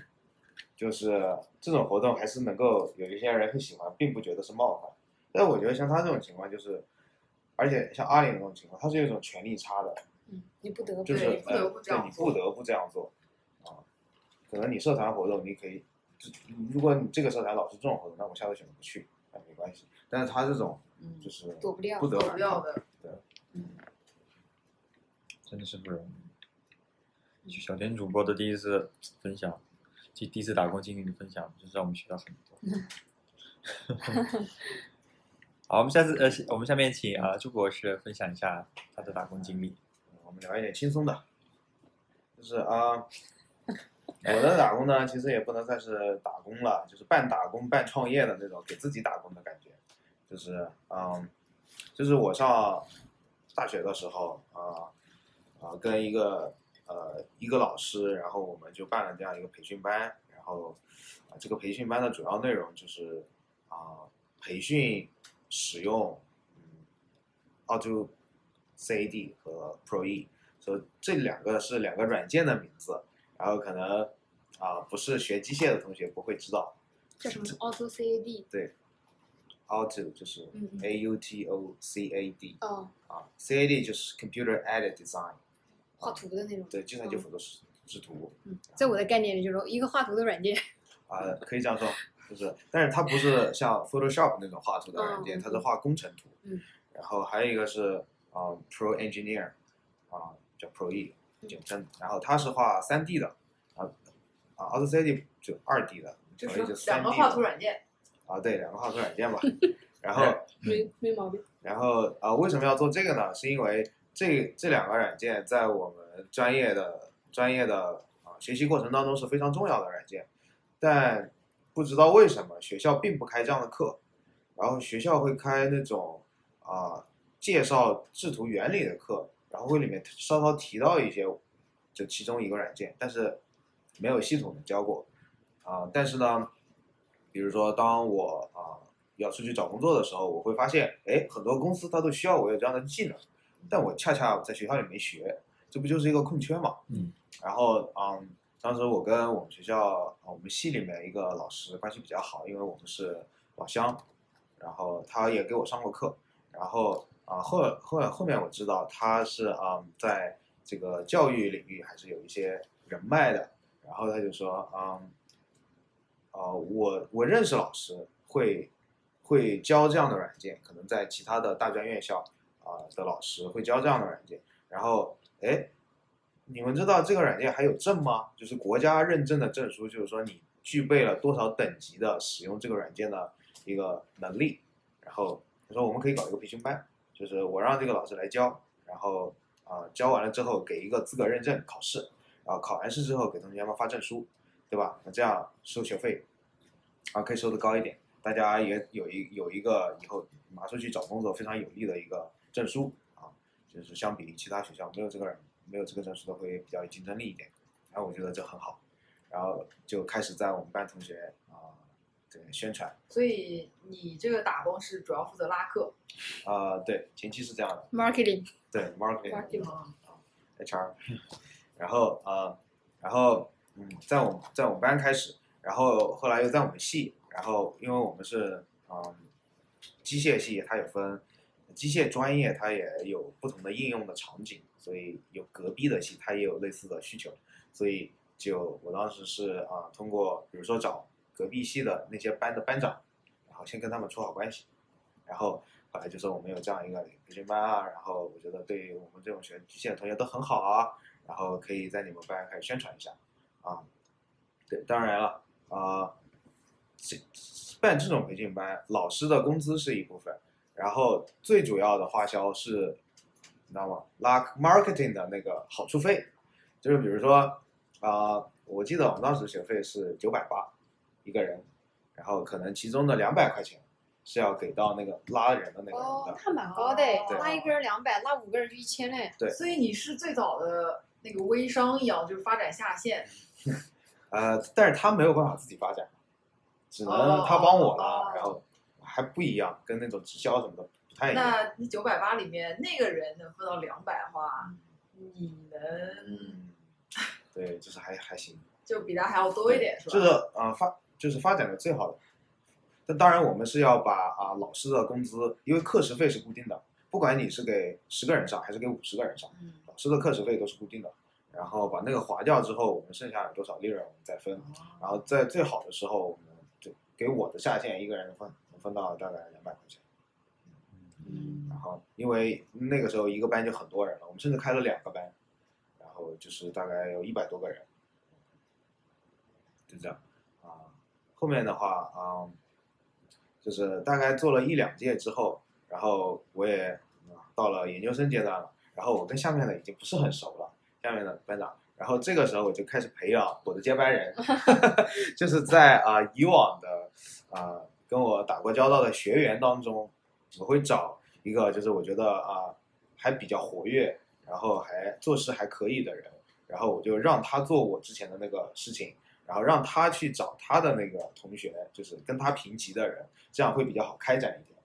就是这种活动还是能够有一些人会喜欢，并不觉得是冒犯。但我觉得像他这种情况就是，而且像阿里那种情况，他是有一种权力差的。嗯，你不得不就是你不得呃不这样对你做不得不这样做啊。可能你社团活动，你可以，如果你这个社团老是这种活动，那我下次选择不去，那没关系。但是他这种嗯就，是躲不掉不得躲不掉的。对，嗯，真的是不容易。小田主播的第一次分享，第第一次打工经历的分享，就是让我们学到很多。好，我们下次呃，我们下面请啊、朱博士分享一下他的打工经历。我们聊一点轻松的，就是啊。我的打工呢，其实也不能算是打工了，就是半打工半创业的那种，给自己打工的感觉。就是嗯，就是我上大学的时候啊啊、跟一个呃一个老师，然后我们就办了这样一个培训班，然后啊、这个培训班的主要内容就是啊、培训使用嗯 Auto CAD 和 Pro E，所以这两个是两个软件的名字，然后可能啊、不是学机械的同学不会知道叫什么 Auto CAD？对，Auto 就是 A U T O C A D 哦，啊，CAD 就是 Computer Aided Design，画图的那种。对，计算机辅助制制图嗯，在我的概念里，就是一个画图的软件。啊、可以这样说，就是，但是它不是像 Photoshop 那种画图的软件，嗯它是画工程图。嗯。然后还有一个是啊、Pro Engineer，啊、叫 Pro E 简称，然后它是画三 D 的，啊啊 AutoCAD 就二 D 的，就 Pro E 是三个画图软件。啊，对，两个画图软件吧。然后没没毛病。然后啊、为什么要做这个呢？是因为这这两个软件在我们专业的专业的啊、学习过程当中是非常重要的软件，但不知道为什么学校并不开这样的课，然后学校会开那种啊、介绍制图原理的课，然后会里面稍稍提到一些就其中一个软件，但是没有系统的教过啊、但是呢，比如说当我啊、要出去找工作的时候，我会发现，哎，很多公司它都需要我有这样的技能，但我恰恰在学校里没学，这不就是一个空缺嘛？嗯。然后，嗯，当时我跟我们学校啊我们系里面一个老师关系比较好，因为我们是老乡，然后他也给我上过课，然后啊后后后面我知道他是啊、在这个教育领域还是有一些人脉的，然后他就说，嗯，啊、我我认识老师会会教这样的软件，可能在其他的大专院校啊、的老师会教这样的软件，然后哎，你们知道这个软件还有证吗？就是国家认证的证书，就是说你具备了多少等级的使用这个软件的一个能力。然后他说我们可以搞一个培训班，就是我让这个老师来教，然后啊、教完了之后给一个资格认证考试，然后考完试之后给同学们发证书，对吧？那这样收学费啊可以收的高一点，大家也有一有一个以后拿出去找工作非常有利的一个证书啊，就是相比于其他学校没有这个没有这个证书的会比较有竞争力一点，然后我觉得这很好，然后就开始在我们班同学对宣传，所以你这个打工是主要负责拉客，啊对前期是这样的，marketing。对 marketing marketing 啊 HR，然后呃，然后嗯，在我们在我们班开始，然后后来又在我们系，然后因为我们是嗯机械系，它有分机械专业，它也有不同的应用的场景，所以有隔壁的系，它也有类似的需求，所以就我当时是啊、通过比如说找隔壁系的那些班的班长，然后先跟他们处好关系，然后后来就说我们有这样一个培训班啊，然后我觉得对于我们这种学机械的同学都很好啊，然后可以在你们班开始宣传一下啊。对，当然了啊，这办这种培训班，老师的工资是一部分，然后最主要的花销是，你知道吗？拉 marketing 的那个好处费，就是比如说啊、我记得我们当时学费是九百八一个人，然后可能其中的两百块钱是要给到那个拉人的那个人的。哦，那蛮高的诶拉一个人两百，拉五个人就一千嘞。对所以你是最早的那个微商一样，就是发展下线，呃，但是他没有办法自己发展，只能哦他帮我了，哦然后还不一样，跟那种直销什么的不太一样。那你九百八里面那个人能分到两百的话，你能嗯，对，就是还还行，就比他还要多一点，是吧？就是呃发就是发展的最好的。但当然，我们是要把啊、老师的工资，因为课时费是固定的，不管你是给十个人上还是给五十个人上，嗯，老师的课时费都是固定的。然后把那个划掉之后，我们剩下有多少利润，我们再分。然后在最好的时候，我们就给我的下线一个人能分能分到大概两百块钱。嗯然后因为那个时候一个班就很多人了，我们甚至开了两个班，然后就是大概有一百多个人，就这样啊。后面的话啊、就是大概做了一两届之后，然后我也嗯到了研究生阶段了，然后我跟下面的已经不是很熟了，下面的班长。然后这个时候我就开始培养我的接班人，就是在啊、以往的啊、跟我打过交道的学员当中，我会找一个就是我觉得啊、还比较活跃，然后还做事还可以的人，然后我就让他做我之前的那个事情，然后让他去找他的那个同学，就是跟他平级的人，这样会比较好开展一点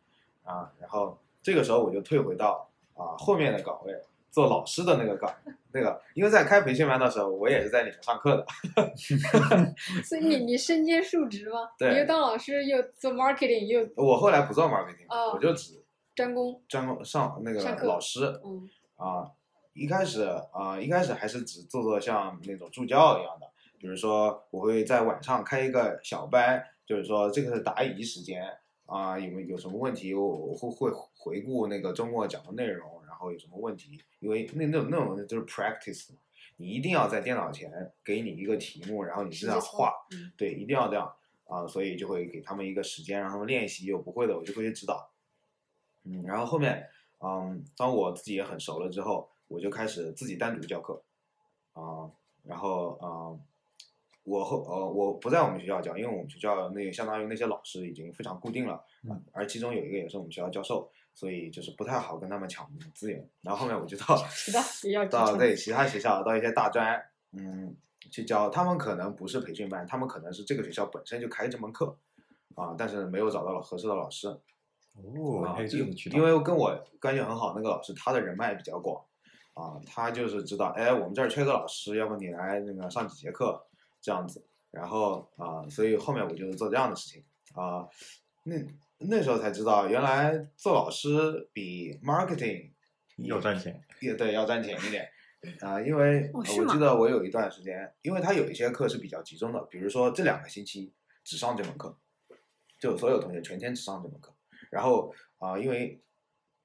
啊。然后这个时候我就退回到啊后面的岗位，做老师的那个岗 那个，因为在开培训班的时候，我也是在里面上课的，所以你你身兼数职吗？对你又当老师，又做 marketing，又我后来不做 marketing，、哦我就只专攻。专攻上那个老师，嗯啊，一开始啊，一开始还是只做做像那种助教一样的，比如说我会在晚上开一个小班，就是说这个是答疑时间啊，有没有有什么问题，我我会会回顾那个周末讲的内容，然后有什么问题，因为那那种那种就是 practice 嘛，你一定要在电脑前给你一个题目，然后你这样画，嗯。对，一定要这样啊，所以就会给他们一个时间让他们练习，有不会的我就会去指导。嗯，然后后面，嗯，当我自己也很熟了之后，我就开始自己单独教课，啊、然后啊、我后呃我不在我们学校教，因为我们学校那相当于那些老师已经非常固定了，嗯而其中有一个也是我们学校教授，所以就是不太好跟他们抢资源。然后后面我就到 其他学校 到对其他学校，到一些大专，嗯，去教。他们可能不是培训班，他们可能是这个学校本身就开这门课，啊，但是没有找到了合适的老师。哦，啊，还有这因种渠道，因为跟我关系很好那个老师，他的人脉比较广，啊，他就是知道，哎，我们这儿缺个老师，要不你来那个上几节课，这样子。然后啊，所以后面我就是做这样的事情啊，那那时候才知道，原来做老师比 marketing 要赚钱，也对要赚钱一点啊，因为、我记得我有一段时间，因为他有一些课是比较集中的，比如说这两个星期只上这门课，就所有同学全天只上这门课。然后啊、因为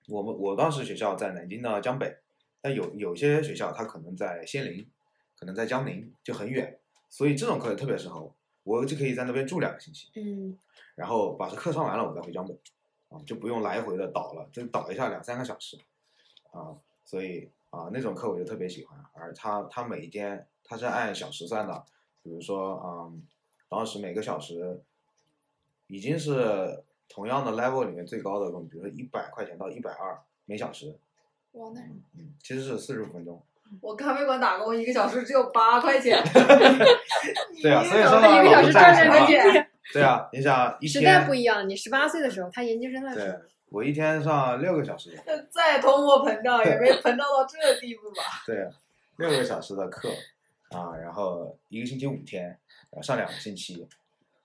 我们我当时学校在南京的江北，但有有些学校它可能在仙林，可能在江宁，就很远，所以这种课也特别适合我。我就可以在那边住两个星期，嗯然后把这课上完了，我再回江北，啊，就不用来回的倒了，就倒一下两三个小时，啊，所以啊那种课我就特别喜欢，而他他每一天他是按小时算的，比如说嗯，当时每个小时已经是同样的 level 里面最高的，比如说一百块钱到一百二每小时，哇，那嗯，其实是四十五分钟。我咖啡馆打工一个小时只有八块钱，对啊，所以说一个小时赚钱两块嘛。钱，对啊，你想一时代不，一样。你十八岁的时候，他研究生的时对候，我一天上六个小时，再通货膨胀也没膨胀到这地步吧？对，六个小时的课啊，然后一个星期五天，然后上两个星期，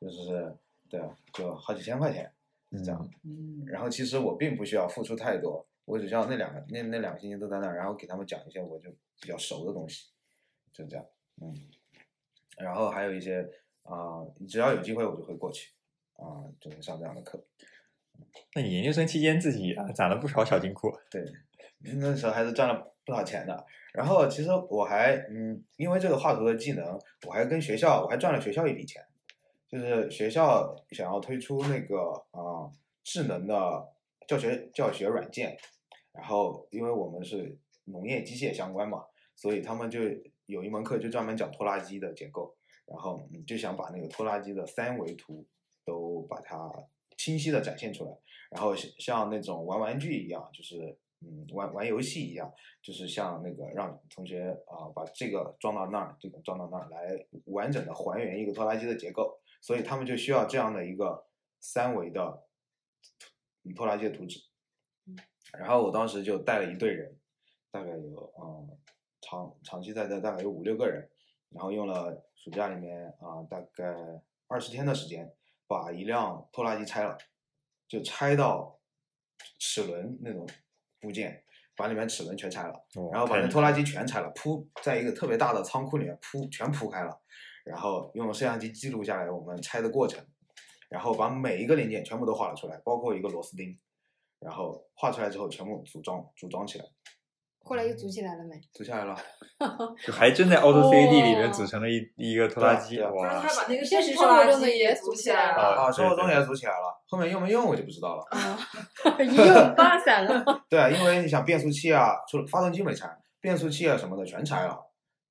就是对啊，就好几千块钱是这样。嗯，然后其实我并不需要付出太多，我只需要那两个那那两个星期都在那儿，然后给他们讲一些我就比较熟的东西，就这样，嗯。然后还有一些啊、只要有机会我就会过去啊、就会上这样的课。那你研究生期间自己啊攒了不少小金库，对，那时候还是赚了不少钱的。然后其实我还嗯，因为这个画图的技能，我还跟学校我还赚了学校一笔钱，就是学校想要推出那个啊、智能的教学教学软件，然后因为我们是农业机械相关嘛，所以他们就有一门课就专门讲拖拉机的结构，然后嗯就想把那个拖拉机的三维图都把它清晰的展现出来。然后像像那种玩玩具一样，就是嗯玩玩游戏一样，就是像那个让同学啊、把这个装到那儿，这个装到那儿来完整的还原一个拖拉机的结构，所以他们就需要这样的一个三维的嗯拖拉机的图纸。然后我当时就带了一队人，大概有嗯长长期在这大概有五六个人，然后用了暑假里面啊、大概二十天的时间，把一辆拖拉机拆了。就拆到齿轮那种部件，把里面齿轮全拆了，哦然后把那拖拉机全拆了，铺在一个特别大的仓库里面铺全铺开了，然后用摄像机记录下来我们拆的过程，然后把每一个零件全部都画了出来，包括一个螺丝钉，然后画出来之后全部组装组装起来，后来又组起来了没？组起来了。就还真在 Auto C A D 里面哦组成了一一个拖拉机，他！把那个现实拖拉生活中的机也组起来了啊，对对生活中也组起来了，后面用没用我就不知道了。啊，一用八散了。对啊，因为你想变速器啊，除了发动机没拆，变速器啊什么的全拆了。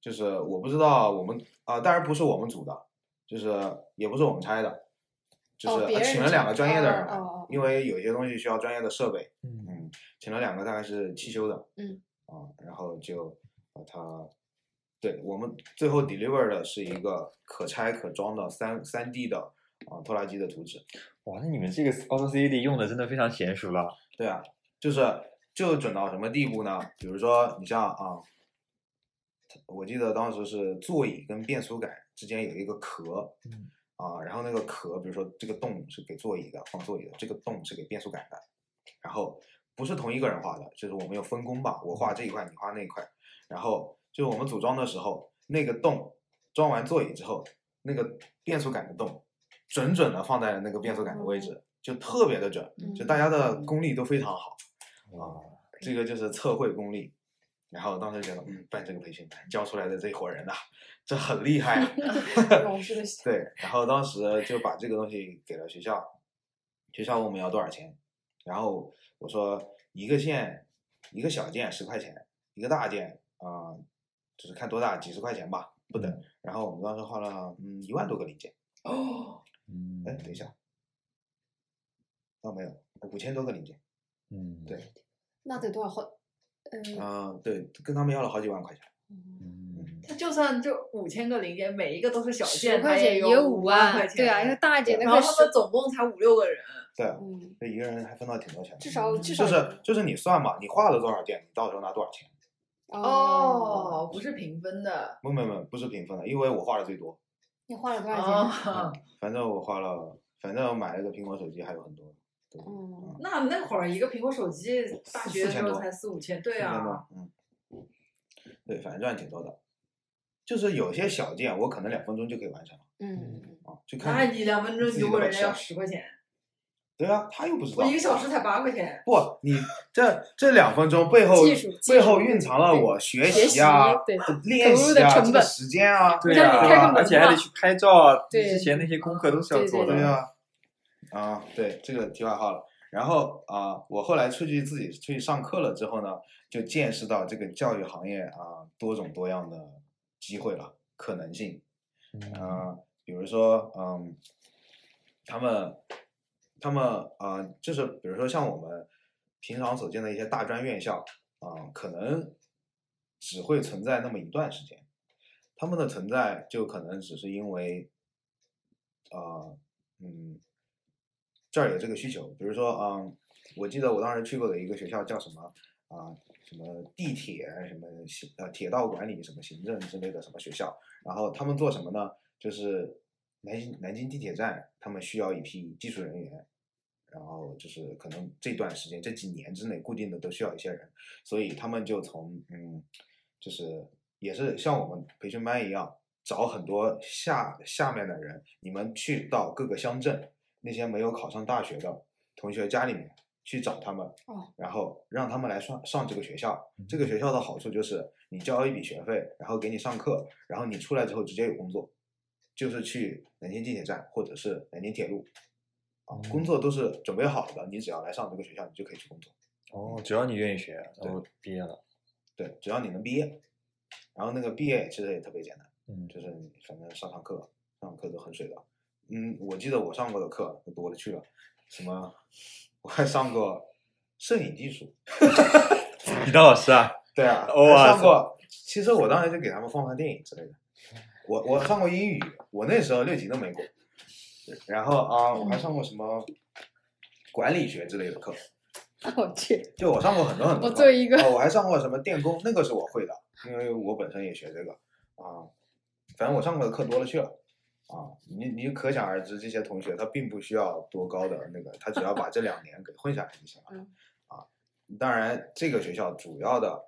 就是我不知道我们啊、当然不是我们组的，就是也不是我们拆的，就是、哦呃请了两个专业的人因为有些东西需要专业的设备，嗯，嗯，请了两个大概是汽修的，嗯，啊，然后就把它，对我们最后 deliver 的是一个可拆可装的三三 D 的啊拖拉机的图纸。哇，那你们这个 Auto CD 用的真的非常娴熟了，对啊，就是就准到什么地步呢？比如说你像啊，我记得当时是座椅跟变速杆之间有一个壳，嗯啊，然后那个壳，比如说这个洞是给座椅的，放座椅的，这个洞是给变速杆的，然后不是同一个人画的，就是我们有分工吧，我画这一块，你画那一块，然后就是我们组装的时候，那个洞装完座椅之后，那个变速杆的洞准准的放在了那个变速杆的位置，就特别的准，就大家的功力都非常好。啊，这个就是测绘功力。然后当时觉得，嗯，办这个培训班教出来的这伙人呐、这很厉害啊。对，然后当时就把这个东西给了学校，学校问我们要多少钱，然后我说一个件，一个小件十块钱，一个大件啊、就是看多大几十块钱吧，不等。然后我们当时花了嗯一万多个零件，哦，嗯，哎，等一下，哦没有，五千多个零件，嗯，对，那得多少好？嗯嗯、对，跟他们要了好几万块钱。嗯，他就算就五千个零件，每一个都是小件，十块钱也有五五万块钱，对啊，因为大姐那然后他们总共才五六个人，对啊，嗯，这一个人还分到挺多钱的。至少至少就是就是你算嘛，你画了多少件，你到时候拿多少钱？哦，不是平分的，不不不，不是平分的，因为我画的最多。你花了多少钱？哦，反正我花了，反正我买了个苹果手机还有很多。对，嗯，那那会儿一个苹果手机，大学的时候才四五千，对啊，，嗯，对，反正赚挺多的。就是有些小件，我可能两分钟就可以完成了嗯，啊，就那看你两分钟自己如果人家要十块钱，对啊，他又不知道我一。个小时才八块钱，不，你这这两分钟背后背后蕴藏了我学学习啊、对练习啊、这个时间啊，对啊而且还得去拍照啊，对之前那些功课都是要做的。对对啊，啊，对，这个题外话了。然后啊，我后来出去自己出去上课了之后呢，就见识到这个教育行业啊多种多样的机会了，可能性。嗯啊，比如说，嗯，他们，他们啊、就是比如说像我们平常所见的一些大专院校啊、可能只会存在那么一段时间，他们的存在就可能只是因为，啊、嗯，这儿有这个需求，比如说，嗯，我记得我当时去过的一个学校叫什么啊、什么地铁什么行呃铁道管理什么行政之类的什么学校，然后他们做什么呢？就是南京南京地铁站，他们需要一批技术人员，然后就是可能这段时间这几年之内固定的都需要一些人，所以他们就从嗯，就是也是像我们培训班一样，找很多下下面的人，你们去到各个乡镇那些没有考上大学的同学家里面去找他们，哦然后让他们来上上这个学校。这个学校的好处就是你交一笔学费，然后给你上课，然后你出来之后直接有工作，就是去南京地铁站或者是南京铁路，啊，工作都是准备好的，你只要来上这个学校，你就可以去工作。哦，只要你愿意学，然后毕业了。对，只要你能毕业，然后那个毕业其实也特别简单，嗯，就是你反正上上课，上上课都很水的。嗯，我记得我上过的课都多了去了，什么我还上过摄影技术，你当老师啊？对啊，哇还上过。其实我当时就给他们放放电影之类的。我我上过英语，我那时候六级都没过。然后啊，我还上过什么管理学之类的课，我去，就我上过很多很多课。我作为一个哦，我还上过什么电工，那个是我会的，因为我本身也学这个啊。反正我上过的课多了去了啊。你你可想而知，这些同学他并不需要多高的那个，他只要把这两年给混下来就行了。嗯啊，当然这个学校主要的，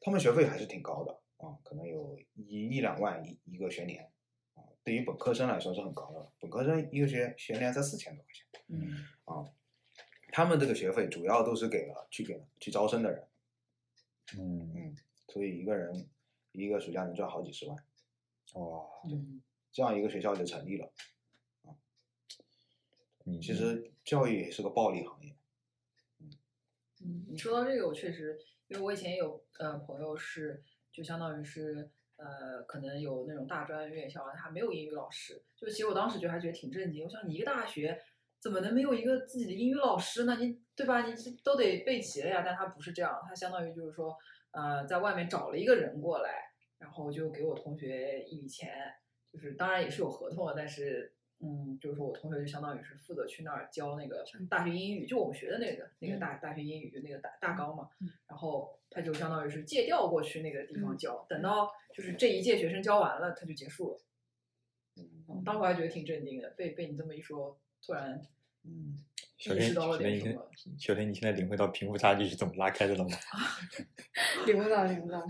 他们学费还是挺高的啊，可能有一一两万一一个学年啊，对于本科生来说是很高的，本科生一个学学年才四千多块钱。嗯，啊他们这个学费主要都是给了去给去招生的人，嗯，嗯，所以一个人一个暑假能赚好几十万，哇，对这样一个学校就成立了。你其实教育也是个暴利行业，嗯，你说到这个，我确实，因为我以前有呃朋友是，就相当于是呃，可能有那种大专院校，他没有英语老师。就其实我当时觉得还觉得挺震惊，我想你一个大学怎么能没有一个自己的英语老师呢？你对吧？你这都得备齐了呀。但他不是这样，他相当于就是说，呃，在外面找了一个人过来，然后就给我同学一笔钱，就是当然也是有合同的，但是。嗯，就是说我同学就相当于是负责去那儿教那个大学英语，就我们学的那个那个大大学英语，就那个大大纲嘛。嗯然后他就相当于是借调过去那个地方嗯教，等到就是这一届学生教完了，他就结束了。当时我还觉得挺震惊的，被被你这么一说，突然嗯，小天，意识到了点什么。小天，你现在领会到贫富差距是怎么拉开的了吗？领悟到，领悟到。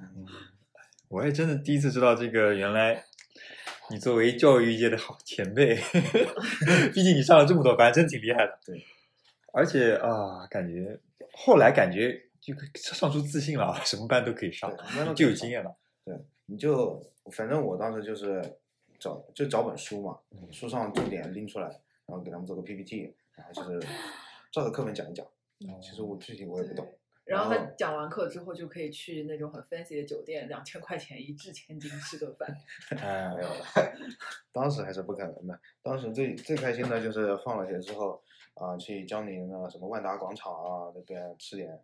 嗯我也真的第一次知道这个，原来你作为教育界的好前辈，毕竟你上了这么多班，真挺厉害的。对，而且啊，感觉后来感觉就上出自信了，啊，什么班都可以上就有经验了。对你就反正我当时就是找就找本书嘛，嗯书上重点拎出来，然后给他们做个 PPT，然后就是照着课本讲一讲。其实我具体我也不懂，然后他讲完课之后，就可以去那种很 fancy 的酒店，两千块钱一掷千金吃顿饭。哎没有了，当时还是不可能的。当时最最开心的就是放了学之后啊、去江宁啊什么万达广场啊那边吃点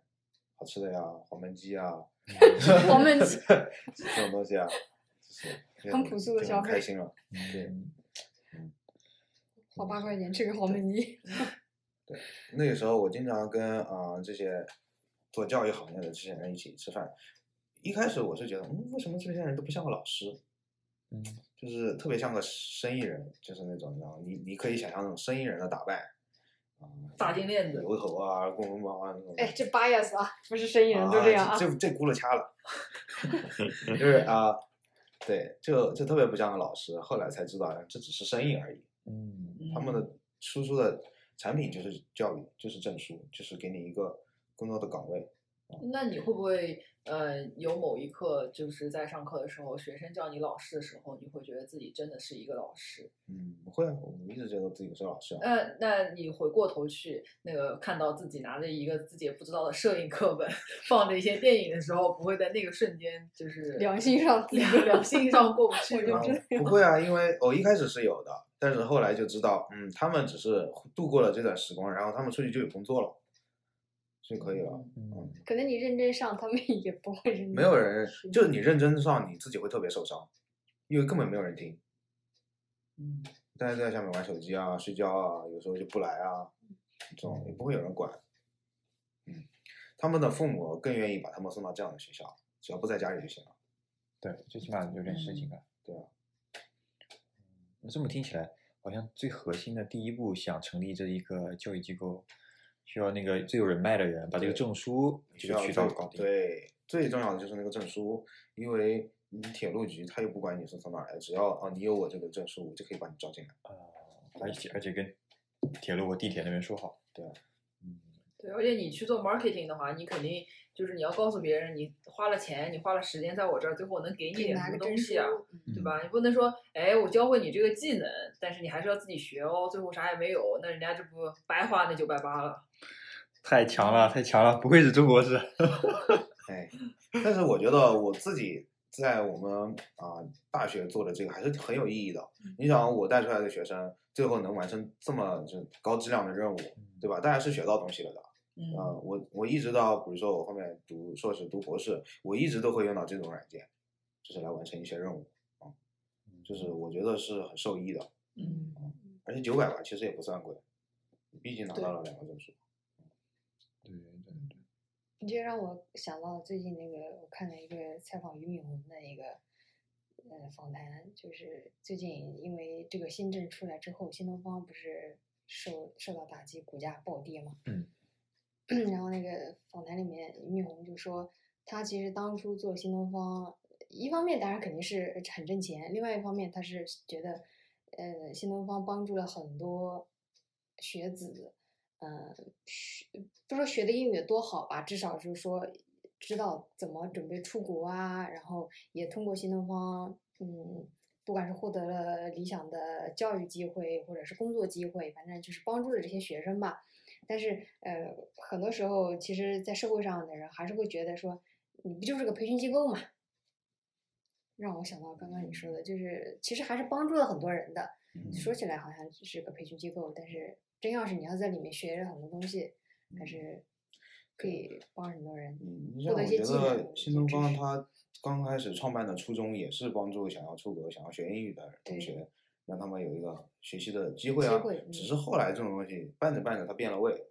好吃的呀，黄焖鸡啊，黄焖鸡 这种东西啊，就是很朴素的就消费开心了。对，嗯花八块钱吃个黄焖鸡，对那个时候我经常跟啊、这些做教育行业的这些人一起吃饭。一开始我是觉得，嗯，为什么这些人都不像个老师？嗯就是特别像个生意人，就是那种，你知道吗？你你可以想象那种生意人的打扮，啊、大金链子油头啊，公文包啊那种。哎，这 bias 啊，不是生意人就这样这这轱辘掐了，就是啊、对，就就特别不像个老师。后来才知道，这只是生意而已。嗯他们的输出的产品就是教育，就是证书，就是给你一个工作的岗位。那你会不会呃有某一刻就是在上课的时候，学生叫你老师的时候，你会觉得自己真的是一个老师？嗯，不会啊，我一直觉得自己是老师啊。那那你回过头去那个看到自己拿着一个自己也不知道的摄影课本，放着一些电影的时候，不会在那个瞬间就是良心上良良心上过不去吗？啊不会啊，因为我一开始是有的，但是后来就知道，嗯，他们只是度过了这段时光，然后他们出去就有工作了，就可以了。嗯，可能你认真上，他们也不会认真。没有人，就是你认真上，你自己会特别受伤，因为根本没有人听。嗯，大家在下面玩手机啊、睡觉啊，有时候就不来啊，这种也不会有人管。嗯，他们的父母更愿意把他们送到这样的学校，只要不在家里就行了。对，最起码有点事情干。对啊，那这么听起来，好像最核心的第一步想成立这一个教育机构，需要那个最有人脉的人把这个证书这个渠道搞定。对，最重要的就是那个证书，因为你铁路局他又不管你是从哪儿来，只要啊你有我这个证书，我就可以把你招进来。呃，而且而且跟铁路和地铁那边说好。对对，而且你去做 marketing 的话，你肯定就是你要告诉别人，你花了钱，你花了时间在我这儿，最后能给你点什么东西啊，，嗯对吧？你不能说，哎，我教会你这个技能，但是你还是要自己学哦，最后啥也没有，那人家这不白花那九百八了。太强了，太强了，不愧是中国式。哎，但是我觉得我自己在我们啊、大学做的这个还是很有意义的。你想，我带出来的学生最后能完成这么就高质量的任务，对吧？大家是学到东西了的。嗯啊、我我一直到比如说我后面读硕士、读博士，我一直都会用到这种软件，就是来完成一些任务啊、就是我觉得是很受益的。嗯，而且九百吧，其实也不算贵，毕竟拿到了两个证书。对对对，你这让我想到最近那个，我看了一个采访俞敏洪的一个呃访谈，就是最近因为这个新政出来之后，新东方不是受受到打击，股价暴跌嘛。嗯。然后那个访谈里面，俞敏洪就说，他其实当初做新东方，一方面当然肯定是很挣钱，另外一方面他是觉得，呃，新东方帮助了很多学子，嗯，学不说学的英语多好吧，至少就是说知道怎么准备出国啊，然后也通过新东方，嗯，不管是获得了理想的教育机会或者是工作机会，反正就是帮助了这些学生吧。但是呃，很多时候其实，在社会上的人还是会觉得说，你不就是个培训机构嘛？让我想到刚刚你说的，就是其实还是帮助了很多人的。嗯说起来好像只是个培训机构，但是真要是你要在里面学了很多东西，还是可以帮很多人。获得一些技能得新东方他刚开始创办的初衷也是帮助想要出国、想要学英语的同学，让他们有一个学习的机会啊。机会嗯只是后来这种东西办着办着它变了味。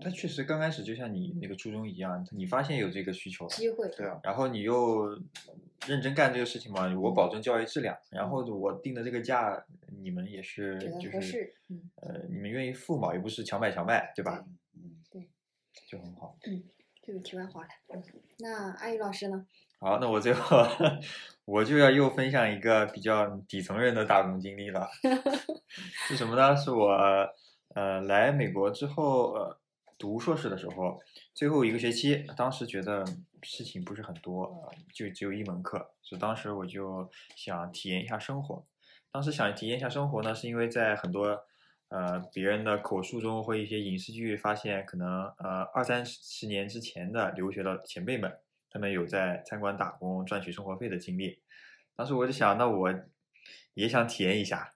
它确实刚开始就像你那个初衷一样，你发现有这个需求，机会，对啊，然后你又认真干这个事情嘛，我保证教育质量，然后我定的这个价，你们也是觉得就是合适，嗯，呃，你们愿意付嘛，又不是强买强卖，对吧？嗯，对就很好。嗯这个题外话了。嗯那阿宇老师呢？好，那我最后 我就要又分享一个比较底层人的打工经历了。是什么呢？是我呃来美国之后呃读硕士的时候，最后一个学期，当时觉得事情不是很多，就只有一门课，所以当时我就想体验一下生活。当时想体验一下生活呢，是因为在很多呃别人的口述中或一些影视剧发现，可能呃二三十年之前的留学的前辈们，他们有在餐馆打工赚取生活费的经历。当时我就想，那我也想体验一下，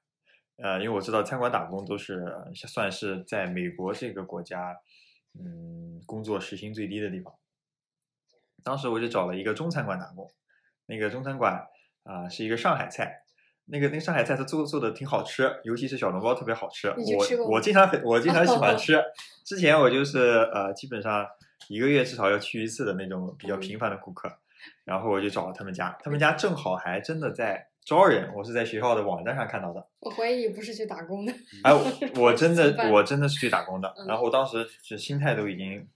呃，因为我知道餐馆打工都是呃算是在美国这个国家，嗯，工作时薪最低的地方。当时我就找了一个中餐馆打工，那个中餐馆啊、是一个上海菜，那个那个上海菜它做做的挺好吃，尤其是小笼包特别好吃。吃我我经常很我经常喜欢吃，之前我就是呃基本上一个月至少要去一次的那种比较嗯。频繁的顾客，然后我就找了他们家，他们家正好还真的在招人，我是在学校的网站上看到的。我怀疑你不是去打工的。哎，我我真的 我真的是去打工的，嗯。然后我当时是心态都已经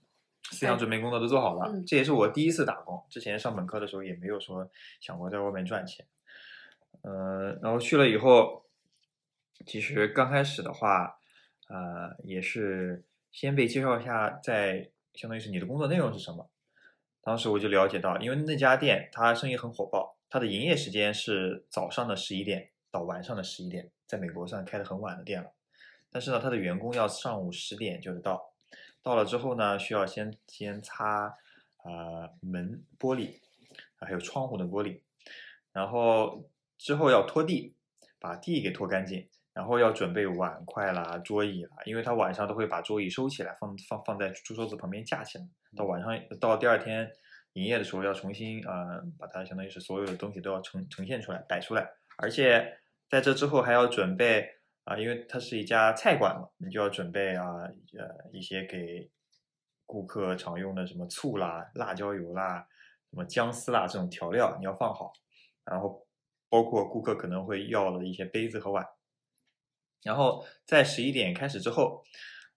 思想准备工作都做好了，嗯。这也是我第一次打工，之前上本科的时候也没有说想过在外面赚钱，嗯、然后去了以后，其实刚开始的话，呃，也是先被介绍一下，在相当于是你的工作内容是什么。当时我就了解到，因为那家店它生意很火爆，它的营业时间是早上的十一点到晚上的十一点，在美国算开的很晚的店了。但是呢，它的员工要上午十点就得到，到了之后呢，需要先先擦呃门玻璃，还有窗户的玻璃，然后之后要拖地，把地给拖干净，然后要准备碗筷啦、桌椅啦，因为他晚上都会把桌椅收起来，放放放在猪桌子旁边架起来，到晚上到第二天营业的时候要重新呃把它相当于是所有的东西都要呈呈现出来摆出来，而且在这之后还要准备啊、因为它是一家菜馆嘛，你就要准备啊呃一些给顾客常用的什么醋啦、辣椒油啦、什么姜丝啦这种调料你要放好，然后包括顾客可能会要的一些杯子和碗。然后在十一点开始之后，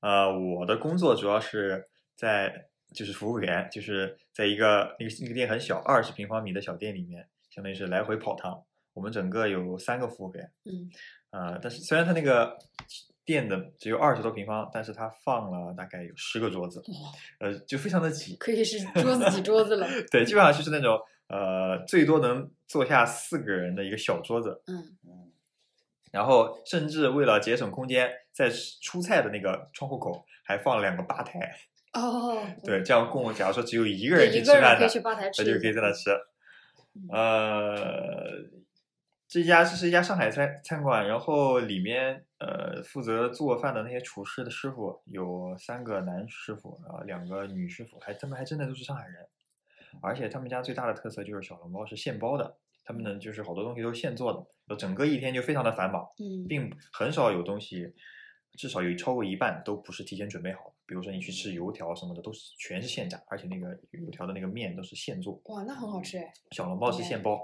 呃，我的工作主要是在就是服务员，就是在一个那个那个店很小，二十平方米的小店里面，相当于是来回跑堂。我们整个有三个服务员，嗯呃，但是虽然他那个店的只有二十多平方，但是他放了大概有十个桌子，呃，就非常的挤。可以是桌子挤桌子了。对，基本上就是那种呃，最多能坐下四个人的一个小桌子。嗯然后甚至为了节省空间，在出菜的那个窗户口还放了两个吧台。哦，对，这样供假如说只有一个，人去吃饭的，可以去吧台吃一下，那就可以在那吃嗯。呃，这家这是一家上海餐餐馆，然后里面呃负责做饭的那些厨师的师傅有三个男师傅，然后两个女师傅，还他们还真的都是上海人，而且他们家最大的特色就是小笼包是现包的，他们呢就是好多东西都是现做的，就整个一天就非常的繁忙。嗯并很少有东西，至少有超过一半都不是提前准备好的。比如说你去吃油条什么的，都是全是现炸，而且那个油条的那个面都是现做，哇，那很好吃哎。小笼包是现包。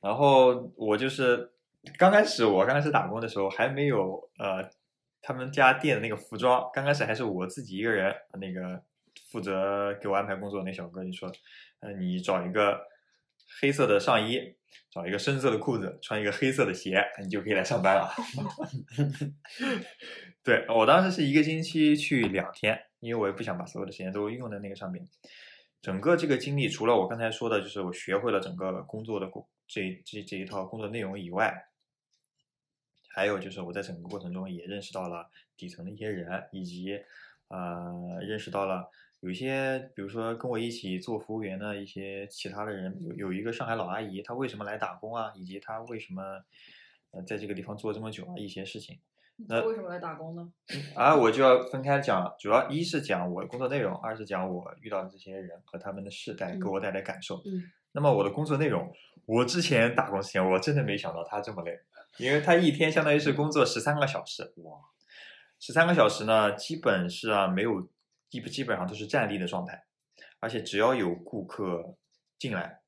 然后我就是刚开始我刚开始打工的时候还没有呃他们家店的那个服装，刚开始还是我自己一个人，那个负责给我安排工作的那小哥就说，呃你找一个黑色的上衣，找一个深色的裤子，穿一个黑色的鞋，你就可以来上班了。对我当时是一个星期去两天，因为我也不想把所有的时间都用在那个上面。整个这个经历，除了我刚才说的，就是我学会了整个工作的这这这一套工作内容以外，还有就是我在整个过程中也认识到了底层的一些人，以及呃认识到了有一些，比如说跟我一起做服务员的一些其他的人，有有一个上海老阿姨，她为什么来打工啊，以及她为什么呃在这个地方做这么久啊，一些事情。那为什么来打工呢？啊，我就要分开讲，主要一是讲我的工作内容，二是讲我遇到的这些人和他们的世代给我带来感受。嗯那么我的工作内容，我之前打工之前，我真的没想到他这么累，因为他一天相当于是工作十三个小时，哇，十三个小时呢，基本是啊没有基基本上都是站立的状态，而且只要有顾客进来，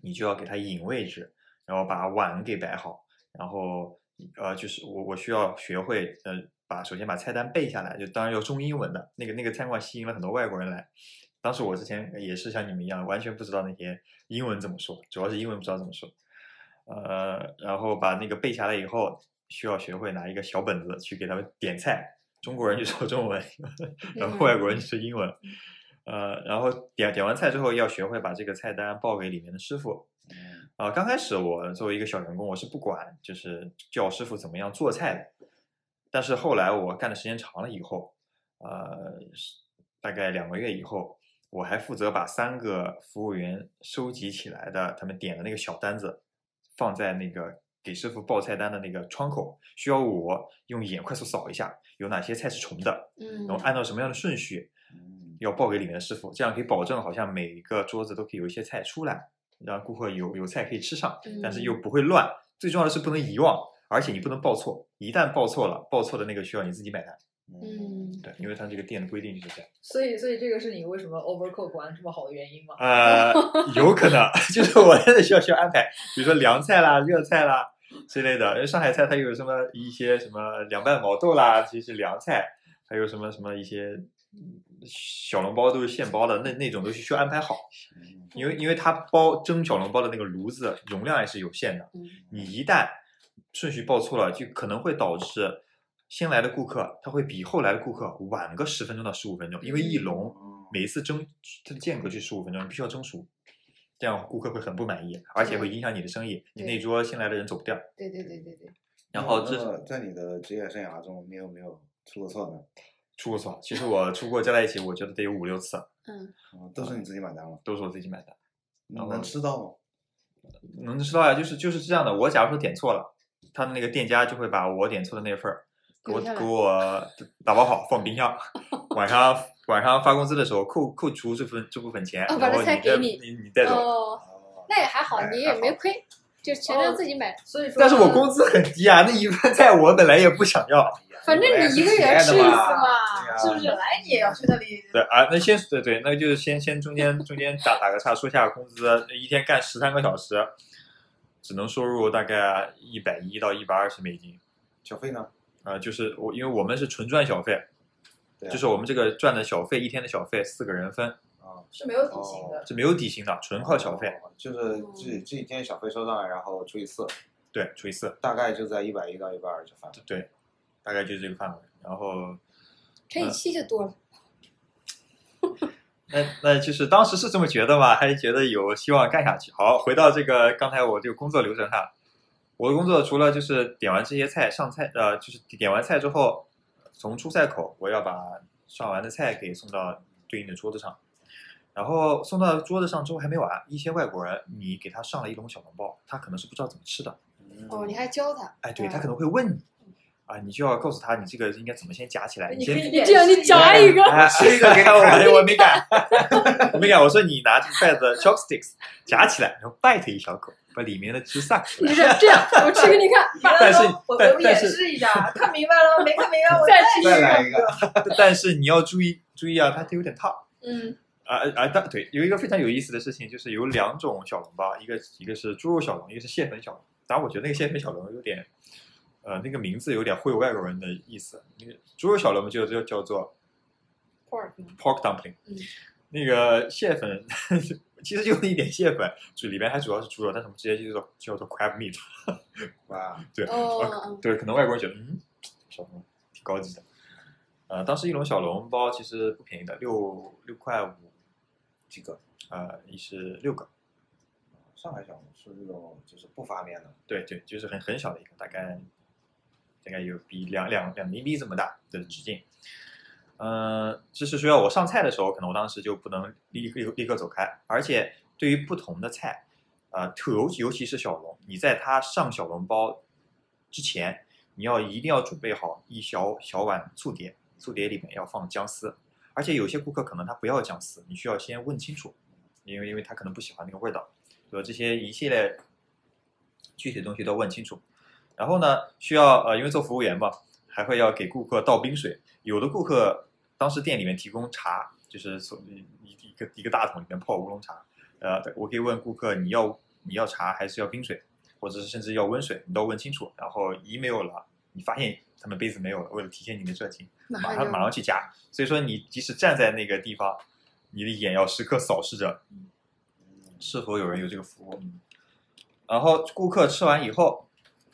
你就要给他引位置，然后把碗给摆好，然后呃，就是我我需要学会呃，把首先把菜单背下来，就当然要中英文的那个那个餐馆吸引了很多外国人来。当时我之前也是像你们一样，完全不知道那些英文怎么说，主要是英文不知道怎么说。呃，然后把那个背下来以后，需要学会拿一个小本子去给他们点菜。中国人就说中文，然后外国人就说英文。呃，然后点点完菜之后，要学会把这个菜单报给里面的师傅。啊、刚开始我作为一个小员工，我是不管就是叫师傅怎么样做菜的。但是后来我干的时间长了以后，呃，是大概两个月以后，我还负责把三个服务员收集起来的他们点的那个小单子，放在那个给师傅报菜单的那个窗口，需要我用眼快速扫一下有哪些菜是重的，嗯然后按照什么样的顺序要报给里面的师傅，这样可以保证好像每一个桌子都可以有一些菜出来，让顾客有有菜可以吃上，但是又不会乱。最重要的是不能遗忘，而且你不能报错，一旦报错了，报错的那个需要你自己买单。嗯对，因为它这个店的规定就是这样。所以，所以这个是你为什么 overcook 玩这么好的原因吗？呃，有可能 就是我真的需要需要安排，比如说凉菜啦、热菜啦 之类的。因为上海菜它有什么一些什么凉拌毛豆啦，其实是凉菜，还有什么什么一些嗯小笼包都是现包的，那那种都是需要安排好。因为因为它包蒸小笼包的那个炉子容量也是有限的，嗯你一旦顺序报错了，就可能会导致先来的顾客他会比后来的顾客晚个十分钟到十五分钟，因为一笼嗯每一次蒸它的间隔就十五分钟，你必须要蒸熟，这样顾客会很不满意，而且会影响你的生意，你那对桌新来的人走不掉。对对对对对，然后这在你的职业生涯中，你有没有出过错呢？出过错，其实我出过加在一起，我觉得得有五六次，嗯，啊，都是你自己买单了，都是我自己买的。然后你能吃到吗？能吃到呀，就是就是这样的。我假如说点错了，他的那个店家就会把我点错的那份儿给我给我打包好放冰箱，晚上晚上发工资的时候扣扣除这份这部分钱，哦把这然后你再菜给你你你带走。哦，哦那也还好，哎你也没亏，就全都自己买。所以说，但是我工资很低啊，那一份菜我本来也不想要。反正你一个人吃一次嘛，是不是本？来你也要去那里，对啊，那先对对，那就是先先中间中间打打个岔，说一下工资，一天干十三个小时，只能收入大概一百一到一百二十美金。小费呢？呃，就是我，因为我们是纯赚小费，对啊就是我们这个赚的小费，一天的小费四个人分，啊，是没有底薪的。是没有底薪的，纯靠小费。哦，就是自己这一天小费收上来，然后除以四，对，除以四，大概就在一百一到一百二这范围。对，大概就是这个范围。然后，乘以七就多了。那那就是当时是这么觉得嘛，还是觉得有希望干下去。好，回到这个刚才我这个工作流程上，我的工作除了就是点完这些菜上菜，呃，就是点完菜之后，从出菜口我要把上完的菜给送到对应的桌子上，然后送到桌子上之后还没完，一些外国人你给他上了一笼小笼包，他可能是不知道怎么吃的，哦，你还教他？哎，对嗯。他可能会问你，啊，你就要告诉他你这个应该怎么先夹起来，先你可以这样你示夹一个哎吃一个给他我看我没敢，我没敢。我说你拿这筷子 chopsticks 夹起来，然后 bite 一小口，把里面的汁来。你是这样，我吃给你看。但是我我我演示一下，看明白了吗？没看明白，我再吃再来一个。但是你要注意注意啊，它有点烫。嗯，啊啊，但对，有一个非常有意思的事情，就是有两种小笼包，一个一个是猪肉小笼，一个是蟹粉小笼。当然，我觉得那个蟹粉小笼有点，呃，那个名字有点忽悠外国人的意思。那个猪肉小笼就就叫做 pork pork dumpling，、嗯那个蟹粉 其实就是一点蟹粉，就里边还主要是猪肉，但是我们直接就叫叫做 crab meat。哇，对，哦呃嗯对，可能外国人觉得嗯，小笼挺高级的。呃，当时一笼小笼包其实不便宜的，六六块五几个？呃，一是六个，上海小笼是那种就是不发面的，对对，就是很很小的一个，大概大概有比两两两厘米这么大的直径。嗯、这是需要我上菜的时候，可能我当时就不能立立立刻走开，而且对于不同的菜，呃，特尤尤其是小笼，你在它上小笼包之前，你要一定要准备好一小小碗醋碟，醋碟里面要放姜丝，而且有些顾客可能他不要姜丝，你需要先问清楚，因为因为他可能不喜欢那个味道，所以这些一系列具体东西都问清楚。然后呢，需要呃，因为做服务员嘛，还会要给顾客倒冰水。有的顾客当时店里面提供茶，就是从一一个一个大桶里面泡乌龙茶。呃，我可以问顾客你要你要茶还是要冰水，或者是甚至要温水，你都问清楚。然后一没有了，你发现他们杯子没有了，为了体现你的热情，马上就马上马上去加。所以说你即使站在那个地方，你的眼要时刻扫视着是否有人有这个服务。然后顾客吃完以后，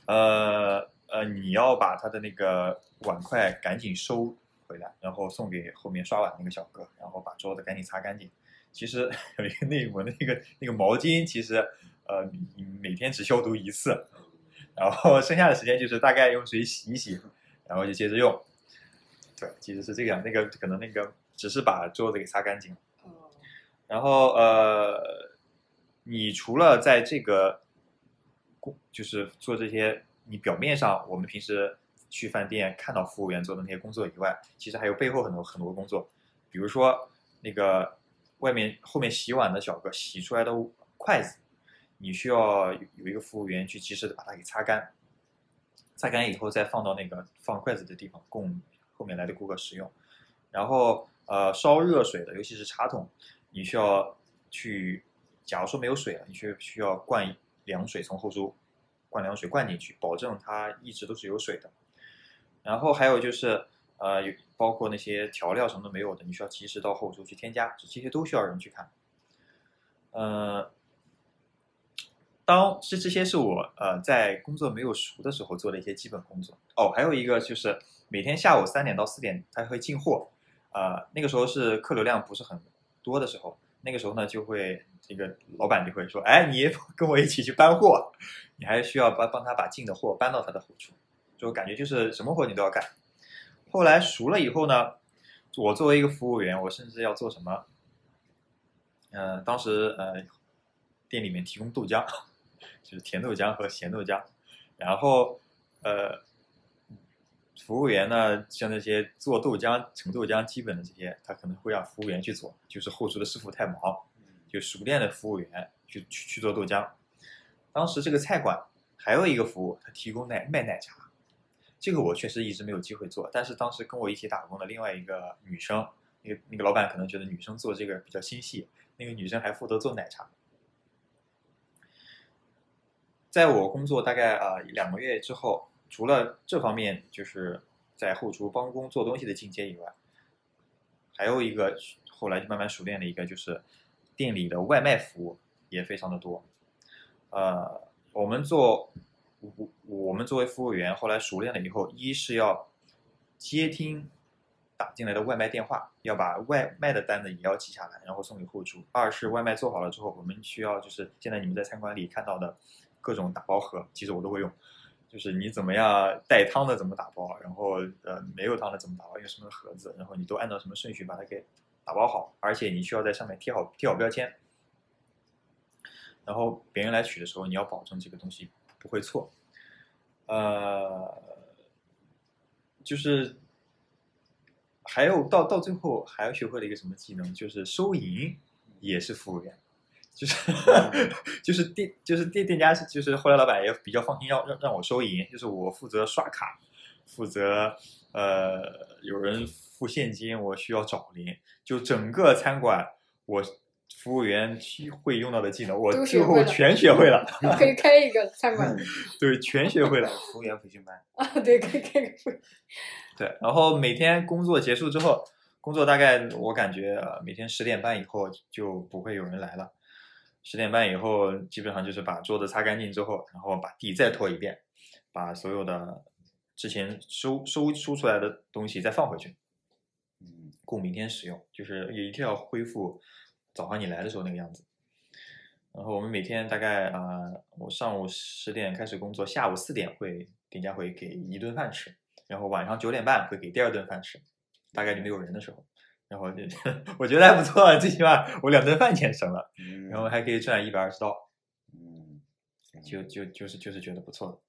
呃呃，你要把他的那个碗筷赶紧收回来，然后送给后面刷碗那个小哥，然后把桌子赶紧擦干净。其实有一个内幕，那个那个毛巾其实呃你每天只消毒一次，然后剩下的时间就是大概用水洗一洗，然后就接着用。对，其实是这样，那个可能那个只是把桌子给擦干净。哦然后呃，你除了在这个工，就是做这些，你表面上我们平时去饭店看到服务员做的那些工作以外，其实还有背后很多很多工作，比如说那个外面后面洗碗的小哥洗出来的筷子，你需要有一个服务员去及时的把它给擦干，擦干以后再放到那个放筷子的地方，供后面来的顾客使用。然后呃，烧热水的，尤其是茶桶，你需要去，假如说没有水了，你需需要灌凉水从后厨灌凉水灌进去，保证它一直都是有水的。然后还有就是呃，包括那些调料什么都没有的，你需要及时到后厨去添加，这些都需要人去看。呃，当这这些是我呃在工作没有熟的时候做的一些基本工作。哦，还有一个就是每天下午三点到四点他会进货，呃，那个时候是客流量不是很多的时候，那个时候呢就会这个老板就会说，哎，你 跟我一起去搬货，你还需要帮帮他把进的货搬到他的货处，就感觉就是什么活你都要干。后来熟了以后呢，我作为一个服务员，我甚至要做什么？呃，当时呃，店里面提供豆浆，就是甜豆浆和咸豆浆，然后呃，服务员呢，像那些做豆浆、盛豆浆基本的这些，他可能会让服务员去做，就是后厨的师傅太忙，就熟练的服务员去去去做豆浆。当时这个菜馆还有一个服务，他提供奶卖奶茶，这个我确实一直没有机会做，但是当时跟我一起打工的另外一个女生，那个那个老板可能觉得女生做这个比较心细。那个女生还负责做奶茶，在我工作大概啊两个月之后，除了这方面就是在后厨帮工做东西的进阶以外，还有一个后来就慢慢熟练的一个就是店里的外卖服务也非常的多。呃，我们做我我们作为服务员，后来熟练了以后，一是要接听。打进来的外卖电话，要把外卖的单子也要记下来，然后送给后厨。二是外卖做好了之后，我们需要就是现在你们在餐馆里看到的各种打包盒，其实我都会用。就是你怎么样带汤的怎么打包，然后呃没有汤的怎么打包，用什么盒子，然后你都按照什么顺序把它给打包好。而且你需要在上面贴好贴好标签，然后别人来取的时候，你要保证这个东西不会错。呃，就是。还有到到最后还要学会了一个什么技能，就是收银也是服务员，就是 就是店就是店店家是就是后来老板也比较放心让让让我收银，就是我负责刷卡，负责呃有人付现金我需要找零，就整个餐馆我服务员会用到的技能我最后全学会了，可以开一个餐馆，对，全学会了服务员培训班啊，对，可以开个。对，然后每天工作结束之后，工作大概我感觉每天十点半以后就不会有人来了。十点半以后，基本上就是把桌子擦干净之后，然后把地再拖一遍，把所有的之前收收收出来的东西再放回去，嗯，供明天使用，就是也一定要恢复早上你来的时候那个样子。然后我们每天大概啊，我上午十点开始工作，下午四点会店家会给一顿饭吃。然后晚上九点半会给第二顿饭吃，大概就没有人的时候，然后就 我觉得还不错，最起码我两顿饭钱省了，然后还可以赚一百二十刀，嗯，就就就是就是觉得不错。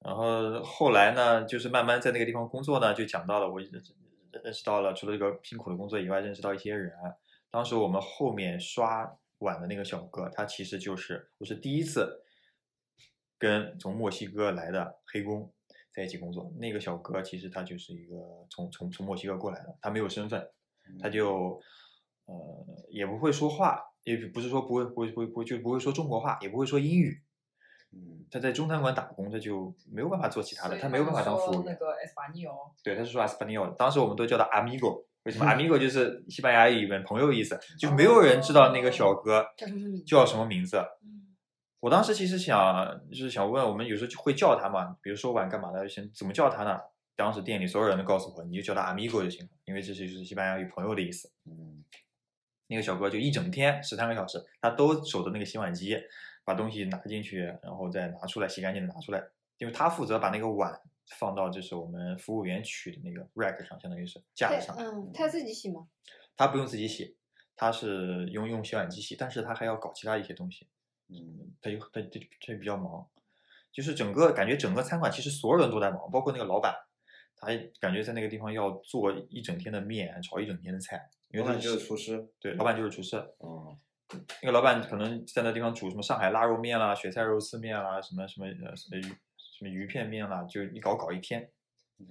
然后后来呢，就是慢慢在那个地方工作呢，就讲到了我认识到了除了这个辛苦的工作以外，认识到一些人。当时我们后面刷碗的那个小哥，他其实就是我是第一次跟从墨西哥来的黑工。在一起工作，那个小哥其实他就是一个从从从墨西哥过来的，他没有身份，他就呃也不会说话，也不是说不会不会不会不就不会说中国话，也不会说英语，嗯，他在中餐馆打工，他就没有办法做其他的，他没有办法当服务员。那个 Espanol，对，他是说 Espanol，当时我们都叫他 Amigo，为什么 Amigo 就是西班牙语里面朋友意思，就没有人知道那个小哥叫什么名字。我当时其实想，就是想问，我们有时候就会叫他嘛，比如说晚干嘛的，想怎么叫他呢？当时店里所有人都告诉我，你就叫他 amigo 就行了，因为这是就是西班牙语朋友的意思。嗯，那个小哥就一整天十三个小时，他都守着那个洗碗机，把东西拿进去，然后再拿出来洗干净的拿出来，因为他负责把那个碗放到就是我们服务员取的那个 rack 上，相当于是架子上。嗯，他自己洗吗？他不用自己洗，他是用用洗碗机洗，但是他还要搞其他一些东西。嗯，他就他他他比较忙，就是整个感觉整个餐馆其实所有人都在忙，包括那个老板，他感觉在那个地方要做一整天的面，炒一整天的菜。老板就是厨师，对，老板就是厨师。嗯，那个老板可能在那地方煮什么上海腊肉面啦、雪菜肉丝面啦、什么什么呃什么鱼什么鱼片面啦，就一搞搞一天。嗯，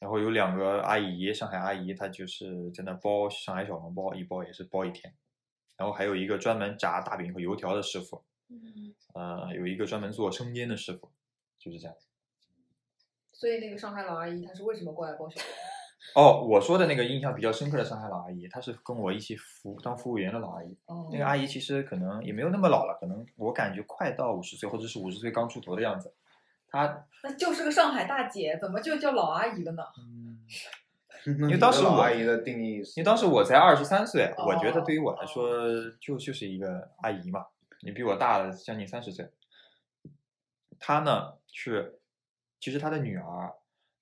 然后有两个阿姨，上海阿姨，她就是在那包上海小笼包，一包也是包一天。然后还有一个专门炸大饼和油条的师傅，嗯，呃，有一个专门做生煎的师傅，就是这样。所以那个上海老阿姨她是为什么过来包小 哦，我说的那个印象比较深刻的上海老阿姨，她是跟我一起服当服务员的老阿姨。哦。那个阿姨其实可能也没有那么老了，可能我感觉快到五十岁或者是五十岁刚出头的样子。她那就是个上海大姐，怎么就叫老阿姨了呢？嗯，因为当时我老阿姨的定义是，因为当时我才二十三岁，我觉得哦对于我来说就就是一个阿姨嘛，你比我大了将近三十岁。她呢是，其实他的女儿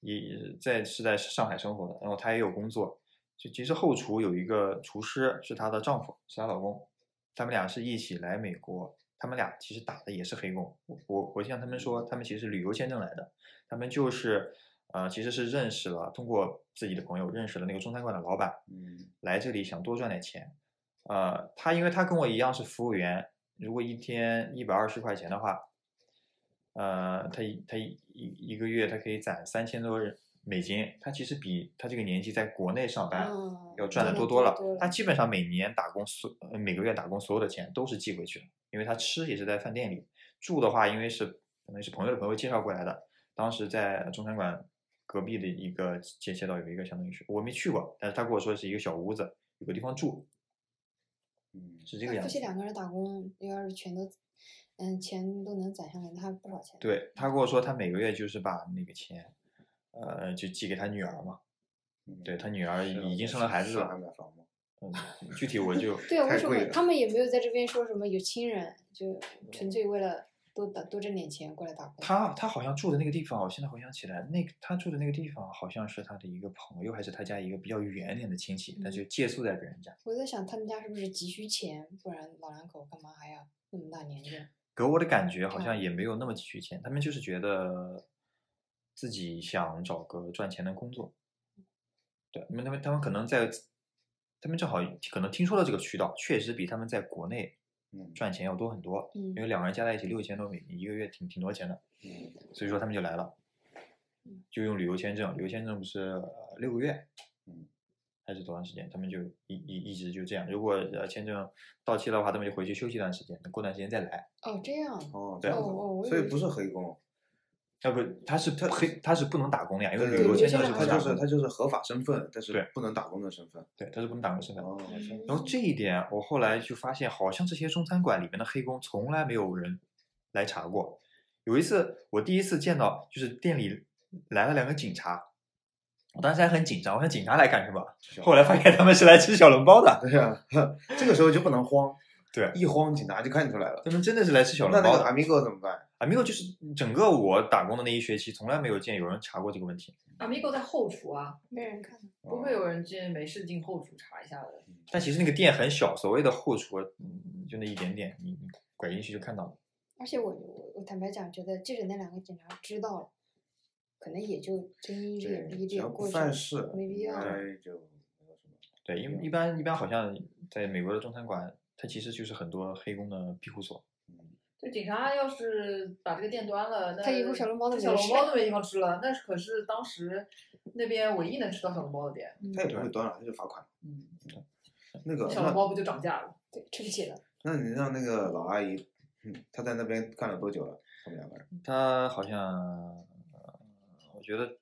也在是在上海生活的，然后他也有工作。就其实后厨有一个厨师是她的丈夫，是她老公，他们俩是一起来美国。他们俩其实打的也是黑工，我我我向他们说，他们其实是旅游签证来的，他们就是呃其实是认识了，通过自己的朋友认识了那个中餐馆的老板，嗯来这里想多赚点钱。呃，他因为他跟我一样是服务员，如果一天一百二十块钱的话，呃，他一他一一一个月他可以攒三千多美金，他其实比他这个年纪在国内上班嗯要赚的多多了。多他基本上每年打工所呃每个月打工所有的钱都是寄回去的，因为他吃也是在饭店里，住的话因为是可能是朋友的朋友介绍过来的，当时在中餐馆隔壁的一个街街道有一个相当于是我没去过，但是他跟我说是一个小屋子，有个地方住，嗯，是这个样子夫妻。两个人打工，要是全都，嗯，钱都能攒下来，那还不少钱。对他跟我说，他每个月就是把那个钱，呃，就寄给他女儿嘛。嗯对他女儿已经生了孩子了？嗯，具体我就 对啊，为什么他们也没有在这边说什么有亲人，就纯粹为了多打多挣点钱过来打工？他他好像住的那个地方，我现在回想起来，那个他住的那个地方好像是他的一个朋友，还是他家一个比较远一点的亲戚，他就借宿在别人家。我在想他们家是不是急需钱，不然老两口干嘛还要那么大年纪？给我的感觉好嗯像也没有那么急需钱，他们就是觉得自己想找个赚钱的工作。对，因为他们他们可能在，他们正好可能听说了这个渠道，确实比他们在国内嗯赚钱要多很多。嗯因为两个人加在一起六千多美金，一个月挺挺多钱的，嗯所以说他们就来了嗯，就用旅游签证，旅游签证不是呃六个月，嗯，还是多长时间？他们就一一一直就这样。如果呃签证到期的话，他们就回去休息一段时间，等过段时间再来。哦，这样。哦，对这样所以不是黑工，要不他是他黑，他是不能打工的呀，因为对旅游签证是不能打工的。就是他就是合法身份，但是对不能打工的身份。对，他是不能打工身份。哦，然后这一点，我后来就发现，好像这些中餐馆里面的黑工从来没有人来查过。有一次，我第一次见到，就是店里来了两个警察，我当时还很紧张，我想警察来干什么？后来发现他们是来吃小笼包的，对呀，这个时候就不能慌，对一慌警察就看出来了。他们真的是来吃小那那个笼包的。amigo 怎么办？啊，没有，就是整个我打工的那一学期，从来没有见有人查过这个问题。Amigo 在后厨啊，没人看。不会有人进没事进后厨查一下的。但其实那个店很小，所谓的后厨，嗯，就那一点点，你你拐进去就看到了。而且我我我坦白讲，觉得即使那两个警察知道了，可能也就睁一只眼闭一只眼过去了，犯事，没必要。对，因为一般一般好像在美国的中餐馆，它其实就是很多黑工的庇护所。就警察要是把这个店端了，那他以后小笼包都小笼包都没地方吃了。那是可是当时那边唯一能吃到小笼包的店。他也不会端了，他就罚款。嗯，那个小笼包不就涨价了？对，吃不起了。那你让那个老阿姨，嗯，她在那边干了多久了？他们两个人？她好像，呃我觉得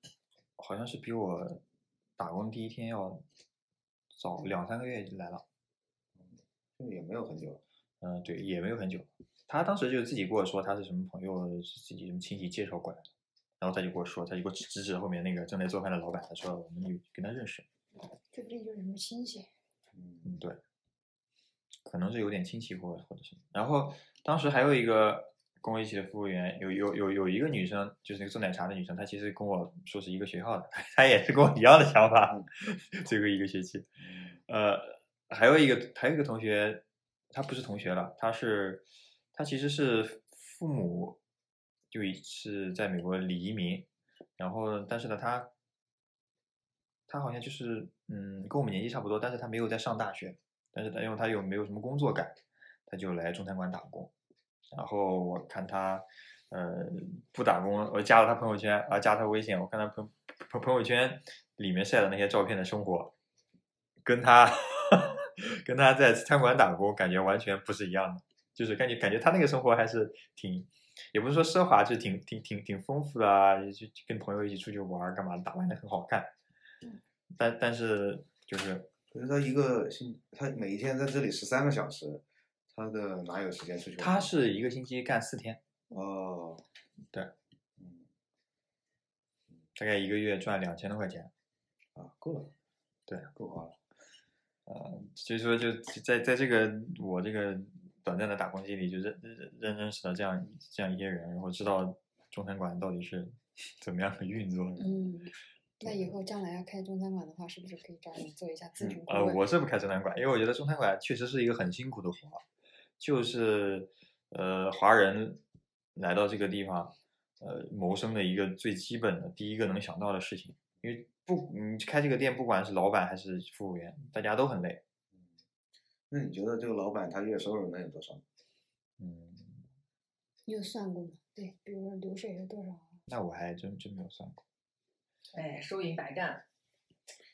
好像是比我打工第一天要早两三个月就来了。这也没有很久。嗯、对，也没有很久。他当时就自己跟我说他是什么朋友，是自己什么亲戚介绍过来的，然后他就跟我说，他就给我指指指后面那个正在做饭的老板，他说我们有跟他认识。这不定就是什么亲戚？嗯嗯，对，可能是有点亲戚或或者是。然后当时还有一个跟我一起的服务员，有有有有一个女生，就是那个做奶茶的女生，她其实跟我说是一个学校的，她也是跟我一样的想法，最后一个学期。呃，还有一个还有一个同学，他不是同学了，他是他其实是父母就已是在美国离移民，然后但是呢他他好像就是嗯跟我们年纪差不多，但是他没有在上大学，但是他因为他又没有什么工作感，他就来中餐馆打工，然后我看他呃不打工，我加了他朋友圈啊加他微信，我看他朋朋朋友圈里面晒的那些照片的生活，跟他 跟他在餐馆打工感觉完全不是一样的，就是感觉感觉他那个生活还是挺，也不是说奢华，就挺挺挺挺丰富的啊，也就跟朋友一起出去玩干嘛，打扮的很好看，但但是就是可是他一个星，他每一天在这里十三个小时，他的哪有时间出去玩？他是一个星期干四天，哦，对嗯，大概一个月赚两千多块钱。啊，够了，对，够花了。呃，所以说就在在这个我这个短暂的打工经历，就认认认认识了这样这样一些人，然后知道中餐馆到底是 怎么样的运作的。嗯，那以后将来要开中餐馆的话，是不是可以找你做一下咨询顾呃，我是不开中餐馆，因为我觉得中餐馆确实是一个很辛苦的活，就是呃，华人来到这个地方，呃，谋生的一个最基本的第一个能想到的事情，因为不，你开这个店，不管是老板还是服务员，大家都很累。那你觉得这个老板他月收入能有多少？嗯，你有算过吗？对，比如说流水是多少？啊那我还真真没有算过。哎，收银白干，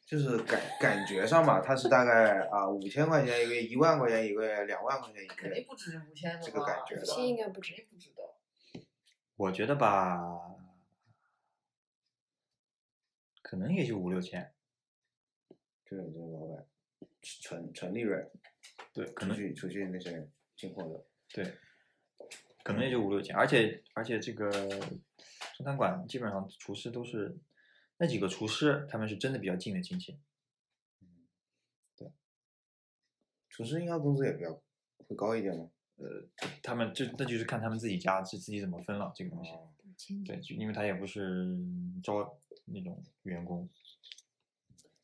就是感感觉上吧，他是大概啊五千块钱一个月，一万块钱一个月，两万块钱一个月。肯定不止五千的这个感觉五千应该不止不止的。我觉得吧，可能也就五六千，就是这个老板纯纯利润，对，可能出去出去那些进货的。对，可能也就五六千，而且而且这个中餐馆基本上厨师都是那几个厨师，他们是真的比较近的亲戚。对厨师应该工资也比较会高一点吗？他们就那就是看他们自己家是自己怎么分了这个东西。哦，对，就因为他也不是招那种员工，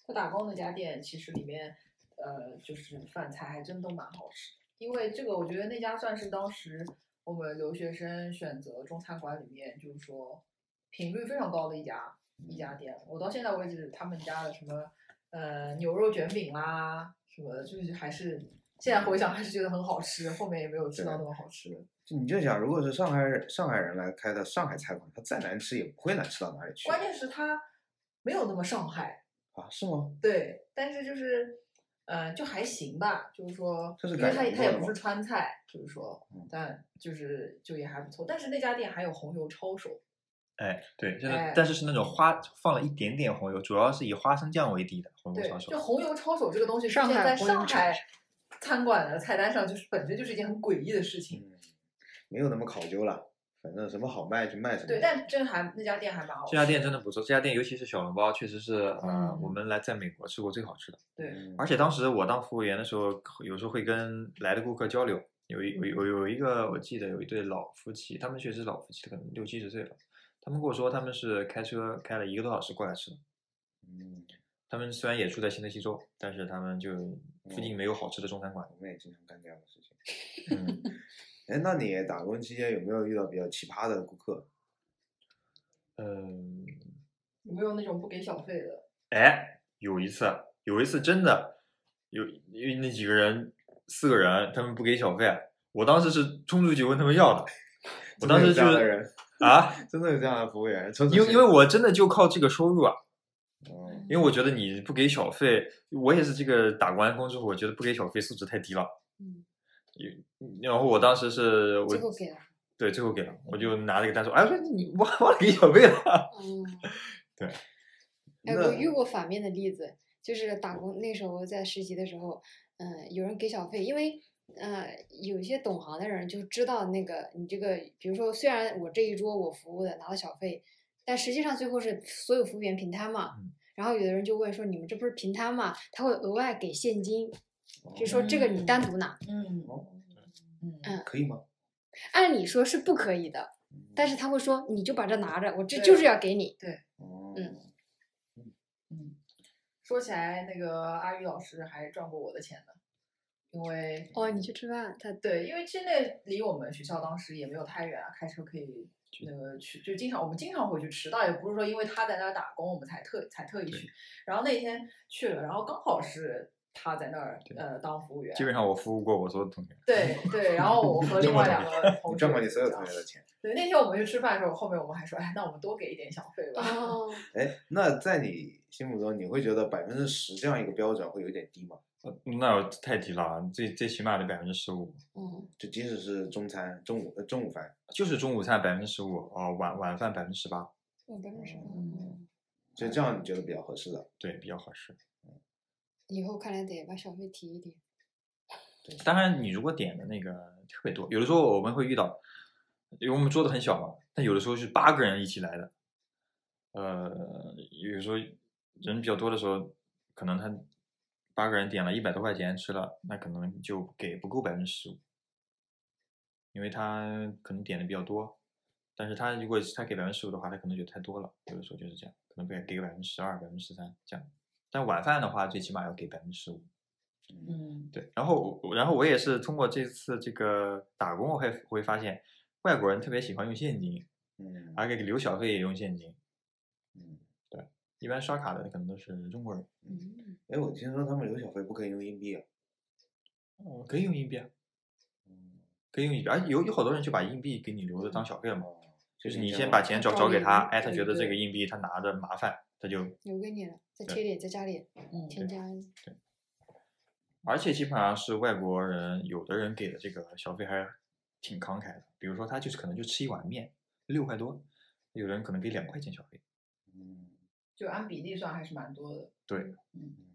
他打工那家店其实里面，呃，就是饭菜还真都蛮好吃。因为这个，我觉得那家算是当时我们留学生选择中餐馆里面，就是说频率非常高的一家一家店。我到现在为止，他们家的什么呃牛肉卷饼啦什么的，就是还是现在回想还是觉得很好吃。后面也没有吃到那么好吃的。就你就想，如果是上海人上海人来开的上海菜馆，他再难吃也不会难吃到哪里去。关键是它没有那么上海，啊，是吗？对，但是就是，呃，就还行吧，就是说，因为它它也不是川菜，就是说嗯，但就是就也还不错。但是那家店还有红油抄手，哎，对，就是，哎但是是那种花放了一点点红油，主要是以花生酱为底的红油抄，手就。红油抄手这个东西，现在海红油抄上海餐馆的菜单上，就是本身就是一件很诡异的事情。嗯，没有那么考究了，反正什么好卖就卖什么。对，但真还那家店还蛮好吃。这家店真的不错，这家店尤其是小笼包，确实是呃，嗯我们来在美国吃过最好吃的。对，嗯，而且当时我当服务员的时候，有时候会跟来的顾客交流。有一有有有一个我记得有一对老夫妻，他们确实是老夫妻，可能六七十岁了。他们跟我说他们是开车开了一个多小时过来吃的。嗯，他们虽然也住在新泽西州，但是他们就附近没有好吃的中餐馆。我们也经常干这样的事情。嗯，哎，那你打工期间有没有遇到比较奇葩的顾客？嗯，有没有那种不给小费的？哎，有一次，有一次真的有，因为那几个人四个人，他们不给小费，我当时是冲出去问他们要的。我当时就真的有这样的人，啊，真的有这样的服务员，因因为因为我真的就靠这个收入啊，哦因为我觉得你不给小费，我也是这个打完工之后，我觉得不给小费素质太低了。嗯，然后我当时是我最后给了。对最后给了，我就拿了一个单说，哎，我说你忘忘了给小费了。嗯，对。哎，我遇过反面的例子，就是打工那时候在实习的时候，嗯、有人给小费，因为呃有些懂行的人就知道那个你这个，比如说虽然我这一桌我服务的拿了小费，但实际上最后是所有服务员平摊嘛。嗯然后有的人就问说：“你们这不是平摊嘛？他会额外给现金，哦就说这个你单独拿。嗯哦嗯嗯可以吗？按理说是不可以的，但是他会说你就把这拿着，我这就是要给你。对，嗯嗯，说起来，那个阿宇老师还赚过我的钱呢，因为哦，你去吃饭，他对，因为其实那离我们学校当时也没有太远啊，开车可以那个去，就经常我们经常会去吃，倒也不是说因为他在那儿打工，我们才特才特意去。然后那天去了，然后刚好是他在那儿呃当服务员，基本上我服务过我所有的同学。对对，然后我和另外两个同学你赚过你所有同学的钱。对，那天我们去吃饭的时候，后面我们还说，哎，那我们多给一点小费吧。哦，哎，那在你心目中，你会觉得百分之十这样一个标准会有点低吗？呃那太低了，最最起码得百分之十五，嗯，就即使是中餐、中午呃中午饭，就是中午餐百分之十五，哦，晚晚饭百分之十八，我百分之十嗯就这样你觉得比较合适的。对，比较合适。以后看来得把小费提一提。当然，你如果点的那个特别多，有的时候我们会遇到，因为我们桌子很小嘛，但有的时候是八个人一起来的，呃，有时候人比较多的时候，可能他八个人点了一百多块钱吃了，那可能就给不够百分之十五，因为他可能点的比较多，但是他如果他给百分之十五的话，他可能觉得太多了，有的时候就是这样，可能给给百分之十二、百分之十三这样。但晚饭的话，最起码要给百分之十五。嗯。对，然后我然后我也是通过这次这个打工，我会会发现外国人特别喜欢用现金，嗯。而且留小费也用现金。嗯，对一般刷卡的可能都是中国人，嗯，哎，我听说他们留小费不可以用硬币啊。哦，可以用硬币啊，嗯，可以用硬币，而有有好多人就把硬币给你留着当小费了嘛，哦，就是你先把钱找找给他，哎，他觉得这个硬币他拿着麻烦，他就，留给你了，再贴点，再加点，嗯添加。对而且基本上是外国人，有的人给的这个小费还挺慷慨的，比如说他就是可能就吃一碗面，六块多，有人可能给两块钱小费，嗯就按比例算还是蛮多的。对，嗯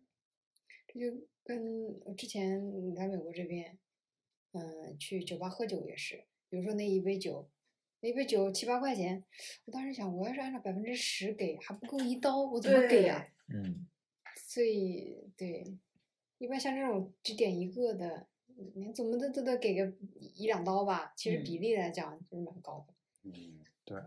这就跟我之前来美国这边，嗯，去酒吧喝酒也是，比如说那一杯酒，那一杯酒七八块钱，我当时想，我要是按照百分之十给，还不够一刀，我怎么给呀、嗯，所以对，一般像这种只点一个的，你怎么的都得给个一两刀吧。其实嗯比例来讲就是蛮高的。嗯对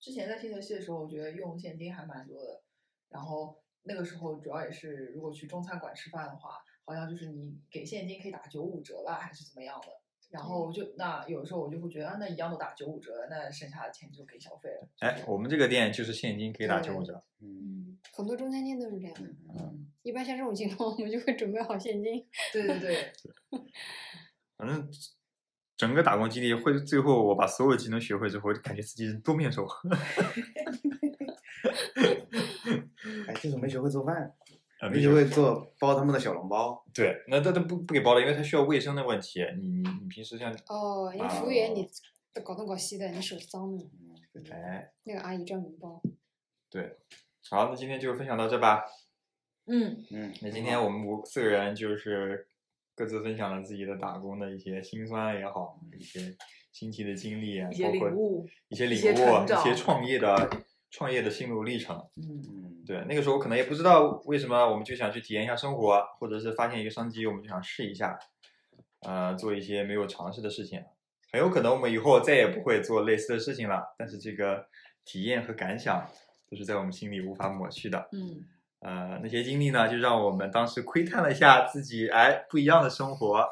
之前在新泽西的时候，我觉得用现金还蛮多的。然后那个时候主要也是，如果去中餐馆吃饭的话，好像就是你给现金可以打九五折吧，还是怎么样的。然后就那有时候我就会觉得啊，那一样都打九五折，那剩下的钱就给小费了。哎，我们这个店就是现金可以打九五折，嗯嗯，很多中餐厅都是这样。嗯，一般像这种情况，我们就会准备好现金。对对对，反正整个打工经历会最后我把所有技能学会之后，感觉自己是多面手。哎，就是没学会做饭，呃，没学会做包他们的小笼包。对，那这都不不给包了，因为他需要卫生的问题。你你你平时像哦，因为服务员你搞东搞西的，你手脏的，嗯，哎，那个阿姨专门包。对，好，那今天就分享到这吧。嗯，嗯，那今天我们五四个人就是各自分享了自己的打工的一些辛酸也好，一些新奇的经历啊，一些包括领悟，一些领一些悟，一些创业的创业的心路历程。嗯嗯，对，那个时候可能也不知道为什么，我们就想去体验一下生活，或者是发现一个商机，我们就想试一下，呃，做一些没有尝试的事情。很有可能我们以后再也不会做类似的事情了，但是这个体验和感想都是在我们心里无法抹去的。嗯呃，那些经历呢，就让我们当时窥探了一下自己哎不一样的生活。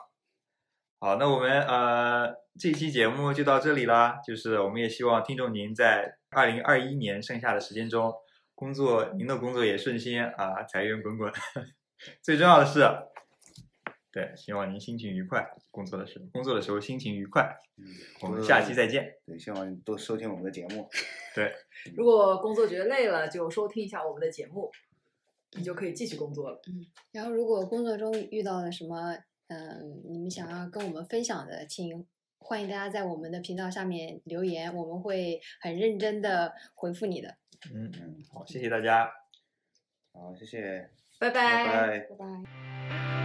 好，那我们呃这期节目就到这里啦。就是我们也希望听众您在二零二一年剩下的时间中，工作您的工作也顺心啊，财源滚滚。最重要的是，对，希望您心情愉快，工作的时候工作的时候心情愉快。嗯我们下期再见。对，希望你多收听我们的节目。对，如果工作觉得累了，就收听一下我们的节目，你就可以继续工作了。嗯然后，如果工作中遇到了什么，嗯，你们想要跟我们分享的，请欢迎大家在我们的频道下面留言，我们会很认真的回复你的。嗯，嗯，好，谢谢大家。好，谢谢，拜拜拜。拜拜。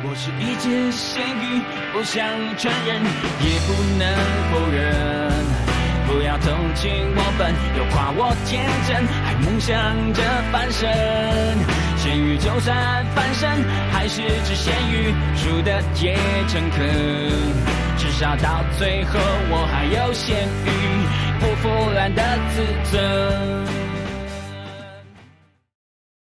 我是一只咸鱼，不想承认，也不能否认。不要同情我笨，又夸我天真，还梦想着翻身。咸鱼就算翻身，还是只咸鱼，输的也诚恳。至少到最后，我还有咸鱼不腐烂的自尊。